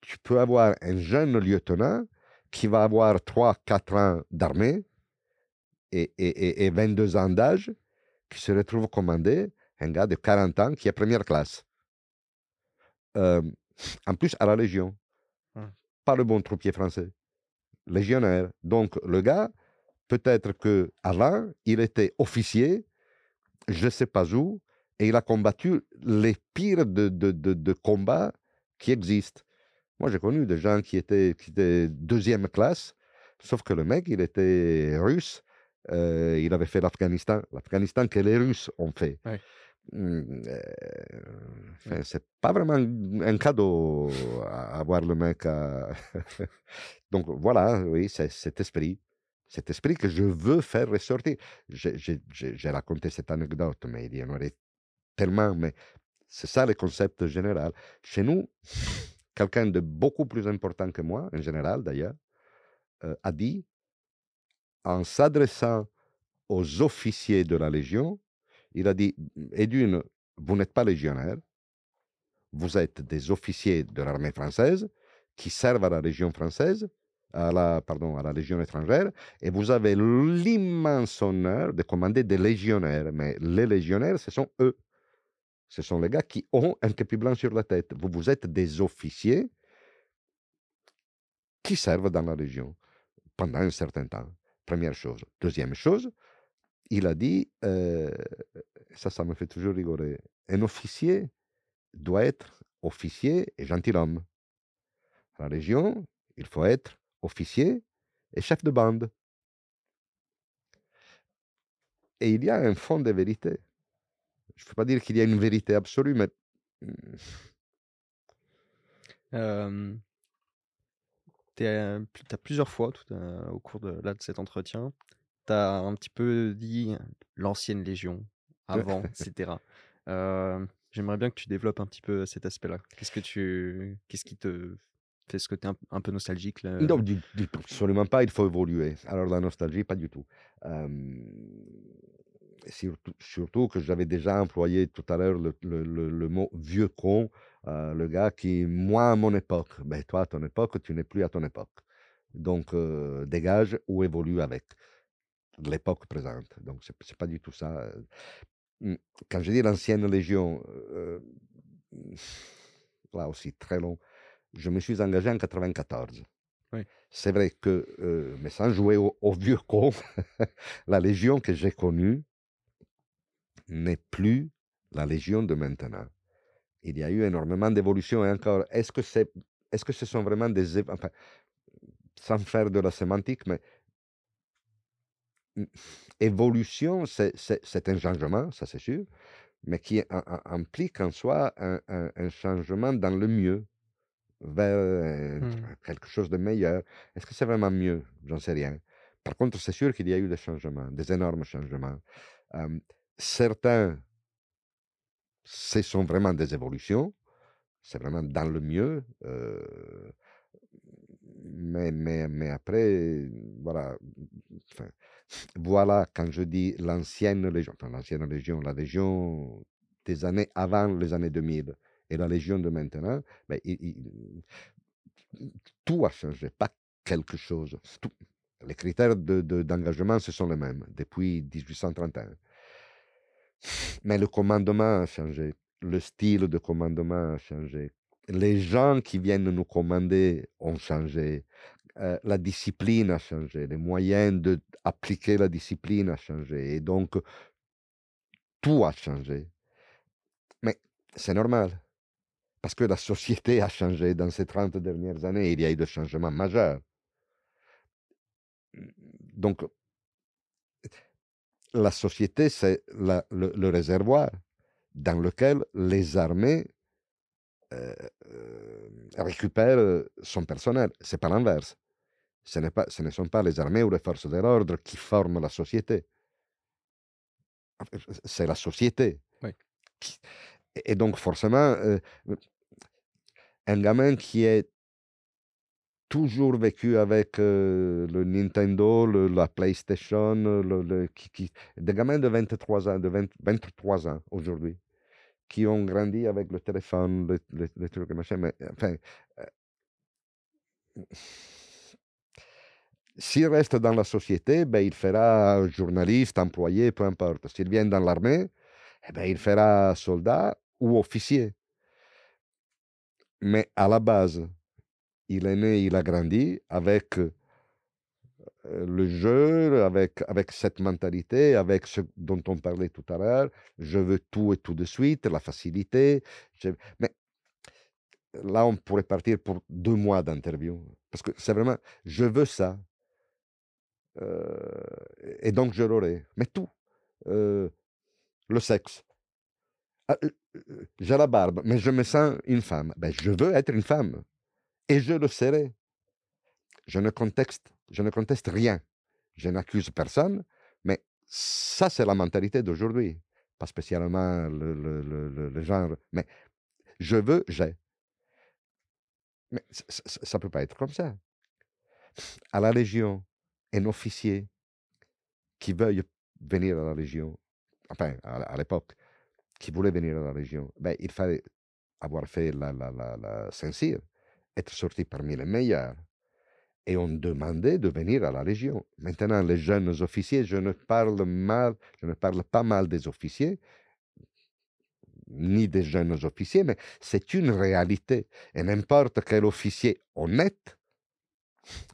B: tu peux avoir un jeune lieutenant qui va avoir 3-4 ans d'armée et, et, et, et 22 ans d'âge, qui se retrouve commander un gars de 40 ans qui est première classe. Euh, en plus, à la Légion.
C: Hum.
B: Pas le bon troupier français. Légionnaire. Donc, le gars, peut-être que avant, il était officier, je ne sais pas où, et il a combattu les pires de, de, de, de combats qui existent. Moi, j'ai connu des gens qui étaient, qui étaient deuxième classe, sauf que le mec, il était russe. euh, il avait fait l'Afghanistan. L'Afghanistan que les Russes ont fait.
C: Ouais.
B: Hum, euh, enfin, c'est pas vraiment un cadeau à avoir le mec. à- Donc voilà, oui, c'est cet esprit. Cet esprit que je veux faire ressortir. J'ai- raconté cette anecdote, mais il y en aurait tellement. Mais c'est ça le concept général. Chez nous, quelqu'un de beaucoup plus important que moi, en général d'ailleurs, euh, a dit, en s'adressant aux officiers de la Légion, il a dit, et d'une, vous n'êtes pas légionnaire, vous êtes des officiers de l'armée française qui servent à la Légion française, à la, pardon, à la Légion étrangère, et vous avez l'immense honneur de commander des légionnaires. Mais les légionnaires, ce sont eux. Ce sont les gars qui ont un képi blanc sur la tête. Vous, vous êtes des officiers qui servent dans la Légion pendant un certain temps. Première chose. Deuxième chose, il a dit, euh, ça, ça me fait toujours rigoler, un officier doit être officier et gentilhomme. À la Légion, il faut être officier et chef de bande. Et il y a un fond de vérité. Je ne peux pas dire qu'il y a une vérité absolue, mais
C: Euh, tu as plusieurs fois tout, euh, au cours de, là, de cet entretien, tu as un petit peu dit l'ancienne Légion, avant, etc. Euh, J'aimerais bien que tu développes un petit peu cet aspect-là. Qu'est-ce que tu, qu'est-ce qui te fait ce côté un, un peu nostalgique là
B: non, du- du- absolument pas, il faut évoluer. Alors la nostalgie, pas du tout. Euh, surtout, surtout que j'avais déjà employé tout à l'heure le, le- le- le mot vieux con, euh, le gars qui, moi, à mon époque, ben toi, à ton époque, tu n'es plus à ton époque. Donc, euh, dégage ou évolue avec l'époque présente. Donc, c'est c'est pas du tout ça. euh. Mm, Quand je dis l'ancienne Légion, euh, là aussi, très long, je me suis engagé en 94.
C: Oui.
B: C'est vrai que, euh, mais sans jouer au, au vieux con, la Légion que j'ai connue n'est plus la Légion de maintenant. Il y a eu énormément d'évolutions et encore, est-ce que, c'est, est-ce que ce sont vraiment des... Enfin, sans faire de la sémantique, mais évolution, c'est, un changement, ça c'est sûr, mais qui implique en soi un, un- un changement dans le mieux. Vers euh,
C: Mmh.
B: quelque chose de meilleur. Est-ce que c'est vraiment mieux? J'en sais rien. Par contre, c'est sûr qu'il y a eu des changements, des énormes changements. Euh, certains, ce sont vraiment des évolutions. C'est vraiment dans le mieux. euh, mais, mais, mais après, voilà. enfin, voilà, quand je dis l'ancienne Légion, enfin l'ancienne Légion, la Légion des années avant les années 2000 et la Légion de maintenant, ben, tout a changé, pas quelque chose. Les critères de- de- d'engagement, ce sont les mêmes depuis 1831. Mais le commandement a changé, le style de commandement a changé, les gens qui viennent nous commander ont changé, euh, la discipline a changé, les moyens d'appliquer la discipline a changé, et donc tout a changé. Mais c'est normal, parce que la société a changé dans ces 30 dernières années, il y a eu des changements majeurs. Donc, la société, c'est le, le réservoir dans lequel les armées euh, euh, récupèrent son personnel. C'est pas l'inverse. Ce, n'est pas, ce ne sont pas les armées ou les forces de l'ordre qui forment la société. C'est la société.
C: Oui.
B: qui- Et et donc, forcément, euh, un gamin qui est toujours vécu avec euh, le Nintendo, la PlayStation, le, le- des gamins de 23 ans, de 20 23 ans aujourd'hui, qui ont grandi avec le téléphone, le, le- le truc, machin, mais enfin, euh, s'il reste dans la société, ben, il fera journaliste, employé, peu importe. S'il vient dans l'armée, eh ben, il fera soldat ou officier. Mais à la base, il est né, il a grandi avec euh, le jeu, avec, avec cette mentalité, avec ce dont on parlait tout à l'heure. Je veux tout et tout de suite, la facilité. Mais là, on pourrait partir pour deux mois d'interview. Parce que c'est vraiment, je veux ça. Euh, et donc, je l'aurai. Mais tout. Euh, le sexe. Ah, euh, euh, j'ai la barbe, mais je me sens une femme. Ben, je veux être une femme. Et je le serai. Je ne conteste, je ne conteste rien. Je n'accuse personne, mais ça, c'est la mentalité d'aujourd'hui. Pas spécialement le, le- genre, mais je veux, j'ai. Mais ça ne peut pas être comme ça. À la Légion, un officier qui veuille venir à la Légion, enfin, à l'époque, qui voulait venir à la Légion, ben, il fallait avoir fait la, la, la, la Saint-Cyr, être sorti parmi les meilleurs. Et on demandait de venir à la Légion. Maintenant, les jeunes officiers, je ne parle mal, je ne parle pas mal des officiers, ni des jeunes officiers, mais c'est une réalité. Et n'importe quel officier honnête,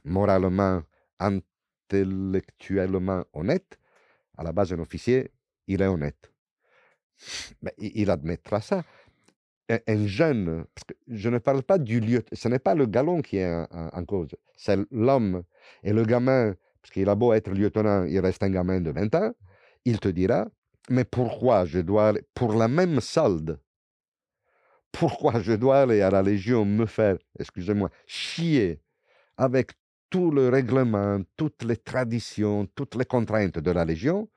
B: moralement, intellectuellement honnête, à la base, un officier, il est honnête. Mais il admettra ça. Un, un jeune, parce que je ne parle pas du lieu, ce n'est pas le galon qui est en cause, c'est l'homme. Et le gamin, parce qu'il a beau être lieutenant, il reste un gamin de 20 ans, il te dira, mais pourquoi je dois aller, pour la même solde, pourquoi je dois aller à la Légion me faire, excusez-moi, chier avec tout le règlement, toutes les traditions, toutes les contraintes de la Légion,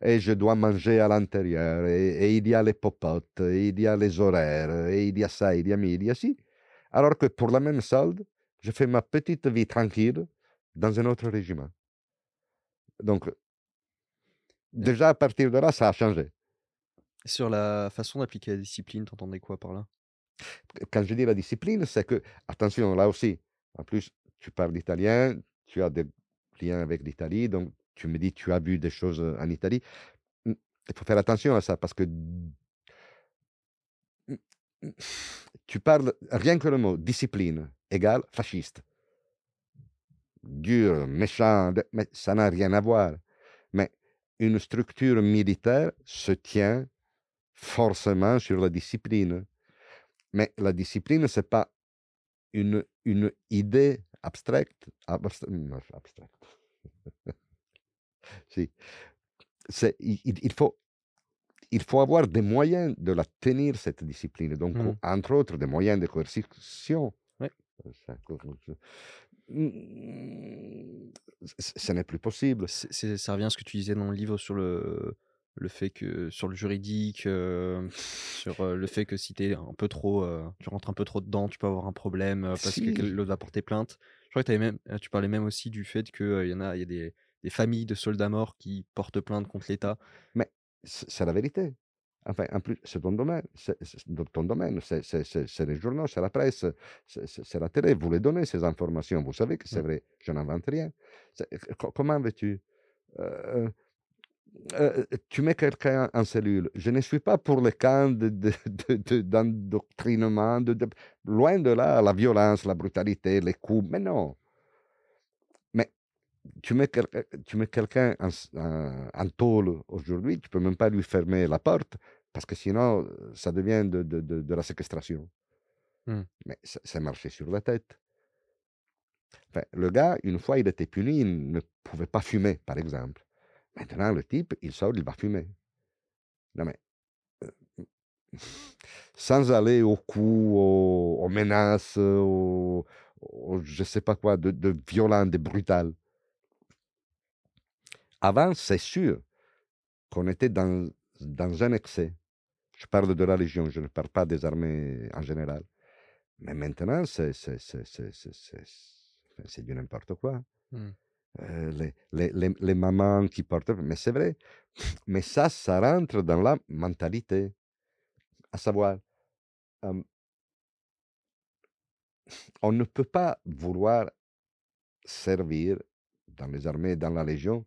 B: et je dois manger à l'intérieur, et, et il y a les popotes, et il y a les horaires, et il y a ça, il y a mi, il y a ci. Alors que pour la même solde, je fais ma petite vie tranquille dans un autre régiment. Donc, déjà à partir de là, ça a changé.
C: Sur la façon d'appliquer la discipline, t'entendais quoi par là?
B: Quand je dis la discipline, c'est que, attention, là aussi, en plus, tu parles italien, tu as des liens avec l'Italie, donc tu me dis, tu as vu des choses en Italie. Mm, Il faut faire attention à ça parce que mm, mm, tu parles, rien que le mot discipline égale fasciste. Dur, méchant, mais ça n'a rien à voir. Mais une structure militaire se tient forcément sur la discipline. Mais la discipline, c'est pas une, une idée abstraite. abstra- non, abstraite. Si. Il, il- faut, il faut avoir des moyens de la tenir, cette discipline. Donc,
C: Mm.
B: entre autres, des moyens de coercition.
C: Ouais.
B: Ça, Mmh, ce n'est plus possible.
C: Ça revient à ce que tu disais dans le livre sur le le fait que sur le juridique, heu, sur, heu, le fait que si tu un peu trop, tu rentres un peu trop dedans, tu peux avoir un problème, parce que
B: Si,
C: l'autre va porter plainte. Je crois que tu même, tu parlais même aussi du fait que, il y en a il y a des des familles de soldats morts qui portent plainte contre l'État.
B: mais c'est la vérité. Enfin, en plus, c'est ton domaine, c'est ton domaine, c'est les journaux, c'est la presse, c'est la télé. Vous les donnez ces informations, vous savez que c'est
C: Mmh.
B: vrai, je n'invente rien. Co comment veux-tu? Heu heu, tu mets quelqu'un en cellule. Je ne suis pas pour les camps de de d'endoctrinement, de de loin de là, la violence, la brutalité, les coups, mais non. Mais tu mets quel heu, tu mets quelqu'un en en en tôle aujourd'hui, tu peux même pas lui fermer la porte parce que sinon, heu, ça devient de de de de la séquestration.
C: Mmh.
B: Mais c'est c'est marcher sur la tête. Enfin, le gars, une fois, il était puni, il ne pouvait pas fumer, par exemple. Maintenant, le type, il sort, il va fumer. Non mais, heu, mmh, sans aller au coup, aux aux menaces, aux aux je sais pas quoi, de de violent, de brutal. Avant, c'est sûr qu'on était dans dans un excès. Je parle de la Légion, je ne parle pas des armées en général. Mais maintenant, c'est du n'importe quoi.
C: Mmh.
B: Heu, les les les les mamans qui portent mais c'est vrai. Mais ça, ça rentre dans la mentalité. À savoir, on ne peut pas vouloir servir dans les armées, dans la Légion,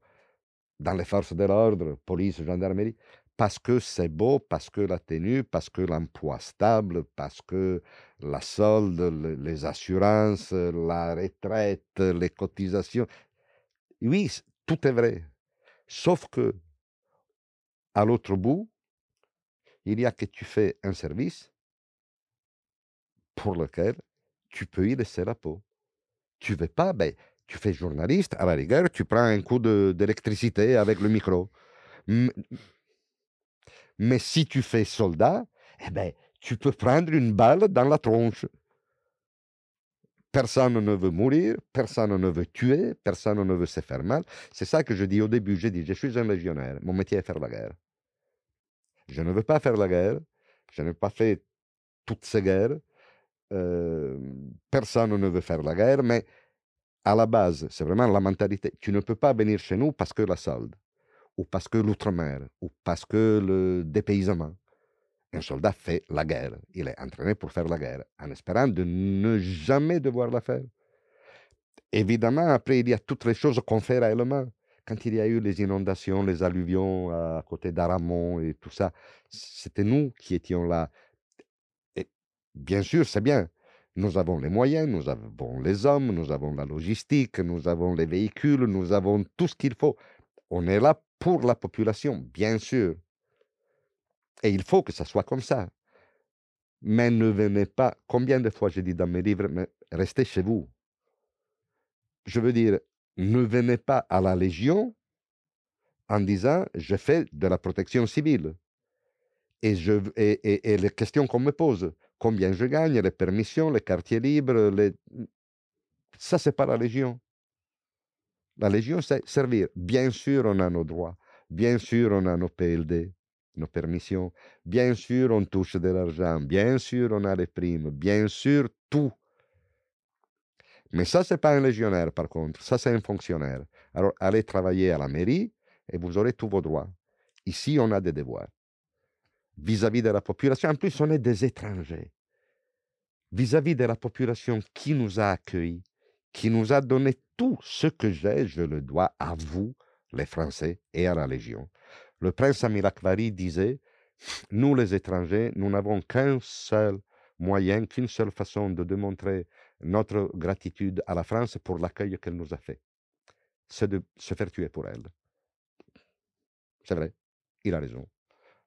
B: dans les forces de l'ordre, police, gendarmerie, parce que c'est beau, parce que la tenue, parce que l'emploi stable, parce que la solde, le les assurances, la retraite, les cotisations. Oui, tout est vrai. Sauf que à l'autre bout, il y a que tu fais un service pour lequel tu peux y laisser la peau. Tu veux pas, ben, tu fais journaliste, à la rigueur, tu prends un coup d'électricité avec le micro. Mais si tu fais soldat, eh ben, tu peux prendre une balle dans la tronche. Personne ne veut mourir, personne ne veut tuer, personne ne veut se faire mal. C'est ça que je dis au début, j'ai dit: «Je suis un légionnaire, mon métier est faire la guerre». Je ne veux pas faire la guerre, je n'ai pas fait toutes ces guerres, hem, personne ne veut faire la guerre, mais à la base, c'est vraiment la mentalité. Tu ne peux pas venir chez nous parce que la solde, ou parce que l'outre-mer, ou parce que le dépaysement. Un soldat fait la guerre, il est entraîné pour faire la guerre, en espérant de ne jamais devoir la faire. Évidemment, après, il y a toutes les choses qu'on fait réellement. Quand il y a eu les inondations, les alluvions à côté d'Aramon et tout ça, c'était nous qui étions là. Et bien sûr, c'est bien. Nous avons les moyens, nous avons les hommes, nous avons la logistique, nous avons les véhicules, nous avons tout ce qu'il faut. On est là pour la population, bien sûr. Et il faut que ça soit comme ça. Mais ne venez pas, combien de fois j'ai dit dans mes livres, mais restez chez vous. Je veux dire, ne venez pas à la Légion en disant je fais de la protection civile. Et, et les questions qu'on me pose, combien je gagne, les permissions, les quartiers libres, les... ça c'est pas la Légion. La Légion, c'est servir. Bien sûr, on a nos droits. Bien sûr, on a nos PLD, nos permissions. Bien sûr, on touche de l'argent. Bien sûr, on a les primes. Bien sûr, tout. Mais ça, c'est pas un légionnaire, par contre. Ça, c'est un fonctionnaire. Alors, allez travailler à la mairie et vous aurez tous vos droits. Ici, on a des devoirs. Vis-à-vis de la population, en plus, on est des étrangers. Vis-à-vis de la population qui nous a accueillis, qui nous a donné tout ce que j'ai, je le dois à vous, les Français, et à la Légion. Le prince Amilakvari disait, nous les étrangers, nous n'avons qu'un seul moyen, qu'une seule façon de démontrer notre gratitude à la France pour l'accueil qu'elle nous a fait. C'est de se faire tuer pour elle. C'est vrai, il a raison.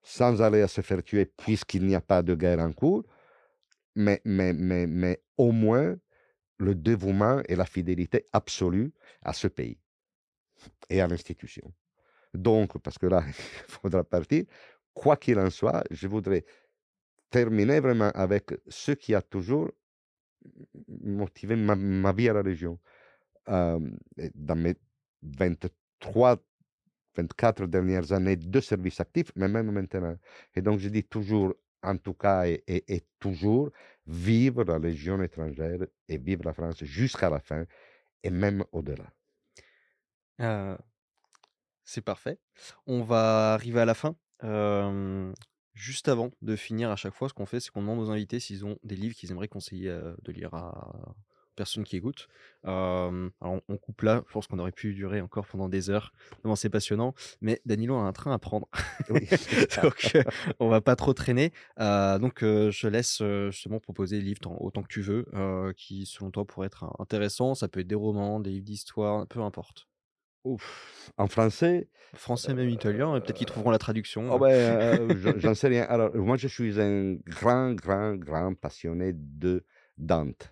B: Sans aller à se faire tuer puisqu'il n'y a pas de guerre en cours, mais, mais, mais, mais au moins le dévouement et la fidélité absolue à ce pays et à l'institution. Donc, parce que là, il faudra partir, quoi qu'il en soit, je voudrais terminer vraiment avec ce qui a toujours motivé ma, vie à la Légion. Euh, dans mes 23, 24 dernières années de service actif, mais même maintenant. Et donc, je dis toujours, en tout cas, et, toujours, vivre la Légion étrangère et vivre la France jusqu'à la fin, et même au-delà.
C: Euh, c'est parfait. On va arriver à la fin. Juste avant de finir, à chaque fois, ce qu'on fait, c'est qu'on demande aux invités s'ils ont des livres qu'ils aimeraient conseiller euh, de lire à personnes qui écoutent. Euh, alors on, coupe là, je pense qu'on aurait pu durer encore pendant des heures, tellement c'est passionnant. Mais Danilo a un train à prendre,
B: Oui,
C: donc euh, on va pas trop traîner. Euh, donc euh, je laisse justement proposer des livres tant- autant que tu veux, qui selon toi pourraient être intéressants. Ça peut être des romans, des livres d'histoire, peu importe.
B: Ouf. En français,
C: Français, même italien, et peut-être qu'ils trouveront la traduction.
B: oh
C: euh.
B: ben, euh, j'en sais rien. Alors, moi, je suis un grand, grand, grand passionné de Dante,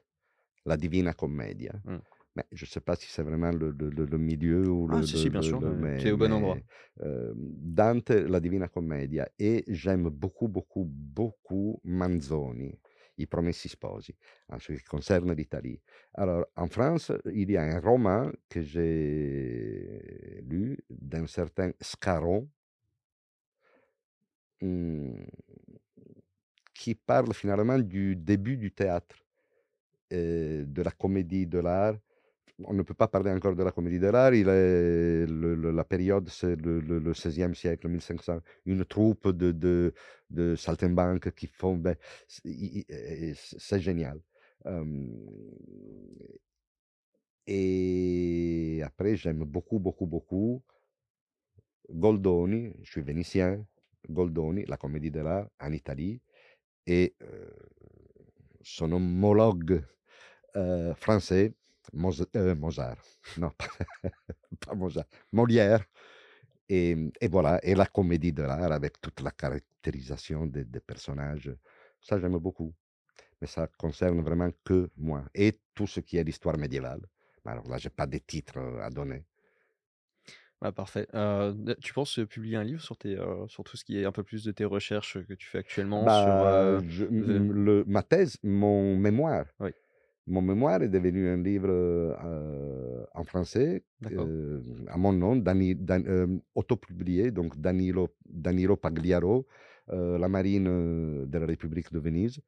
B: la Divina Commedia.
C: Mm.
B: Mais je ne sais pas si c'est vraiment le, le- le- le milieu ou
C: Ah,
B: le.
C: si,
B: le-
C: si, bien sûr, t'es au bon endroit.
B: euh, Dante, la Divina Commedia. Et j'aime beaucoup, beaucoup, beaucoup Manzoni, I Promessi Sposi, en ce qui concerne l'Italie. Alors, en France, il y a un roman que j'ai lu d'un certain Scarron, hum, qui parle finalement du début du théâtre, de la comédie de l'art. On ne peut pas parler encore de la comédie de l'art, il est le- la période, c'est le, le, le 16e siècle, 1500, une troupe de, de, de saltimbanques qui font... ben, c'est génial. Et après, j'aime beaucoup, beaucoup, beaucoup Goldoni, je suis vénitien, Goldoni, la comédie de l'art en Italie, et son homologue euh, français, euh, Mozart, non, pas, Mozart, Molière, et, et voilà, et la comédie de l'art avec toute la caractérisation des, des personnages, ça j'aime beaucoup, mais ça concerne vraiment que moi, et tout ce qui est l'histoire médiévale. Alors là, j'ai pas de titres euh, à donner.
C: Ah, parfait. Euh, tu penses publier un livre sur, tes, euh, sur tout ce qui est un peu plus de tes recherches que tu fais actuellement sur,
B: Bah,
C: euh,
B: je- m- le- ma thèse, mon mémoire.
C: Oui.
B: Mon mémoire est devenu un livre euh, en français euh, à mon nom, Dani, Dan- euh, autopublié, donc Danilo, Danilo Pagliaro, La marine de la République de Venise.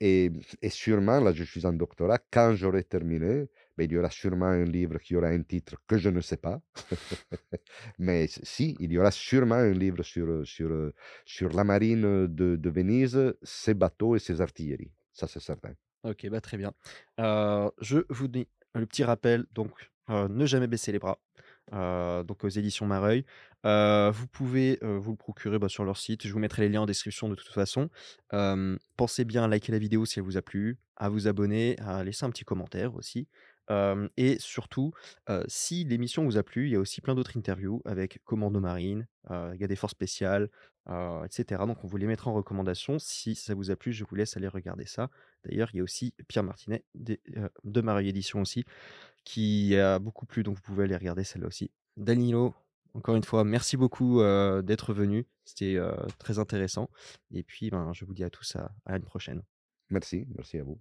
B: Et, et sûrement, là je suis en doctorat, quand j'aurai terminé, ben, il y aura sûrement un livre qui aura un titre que je ne sais pas. Mais si, il y aura sûrement un livre sur, sur, sur la marine de, de Venise, ses bateaux et ses artilleries. Ça, c'est certain.
C: Ok, bah très bien. Je vous dis le petit rappel, donc ne jamais baisser les bras. donc aux éditions Mareuil. Vous pouvez vous le procurer bah, sur leur site. Je vous mettrai les liens en description de toute façon. Pensez bien à liker la vidéo si elle vous a plu, à vous abonner, à laisser un petit commentaire aussi. Et surtout, si l'émission vous a plu, il y a aussi plein d'autres interviews avec Commando Marine, il y a des forces spéciales, euh, etc. Donc on vous les mettra en recommandation. Si ça vous a plu, je vous laisse aller regarder ça. D'ailleurs, il y a aussi Pierre Martinet euh, de Mareuil Édition aussi, qui a beaucoup plu, donc vous pouvez aller regarder celle-là aussi. Danilo, encore une fois, merci beaucoup euh, d'être venu. C'était très intéressant. Et puis, ben, je vous dis à tous à, à une prochaine.
B: Merci, merci à vous.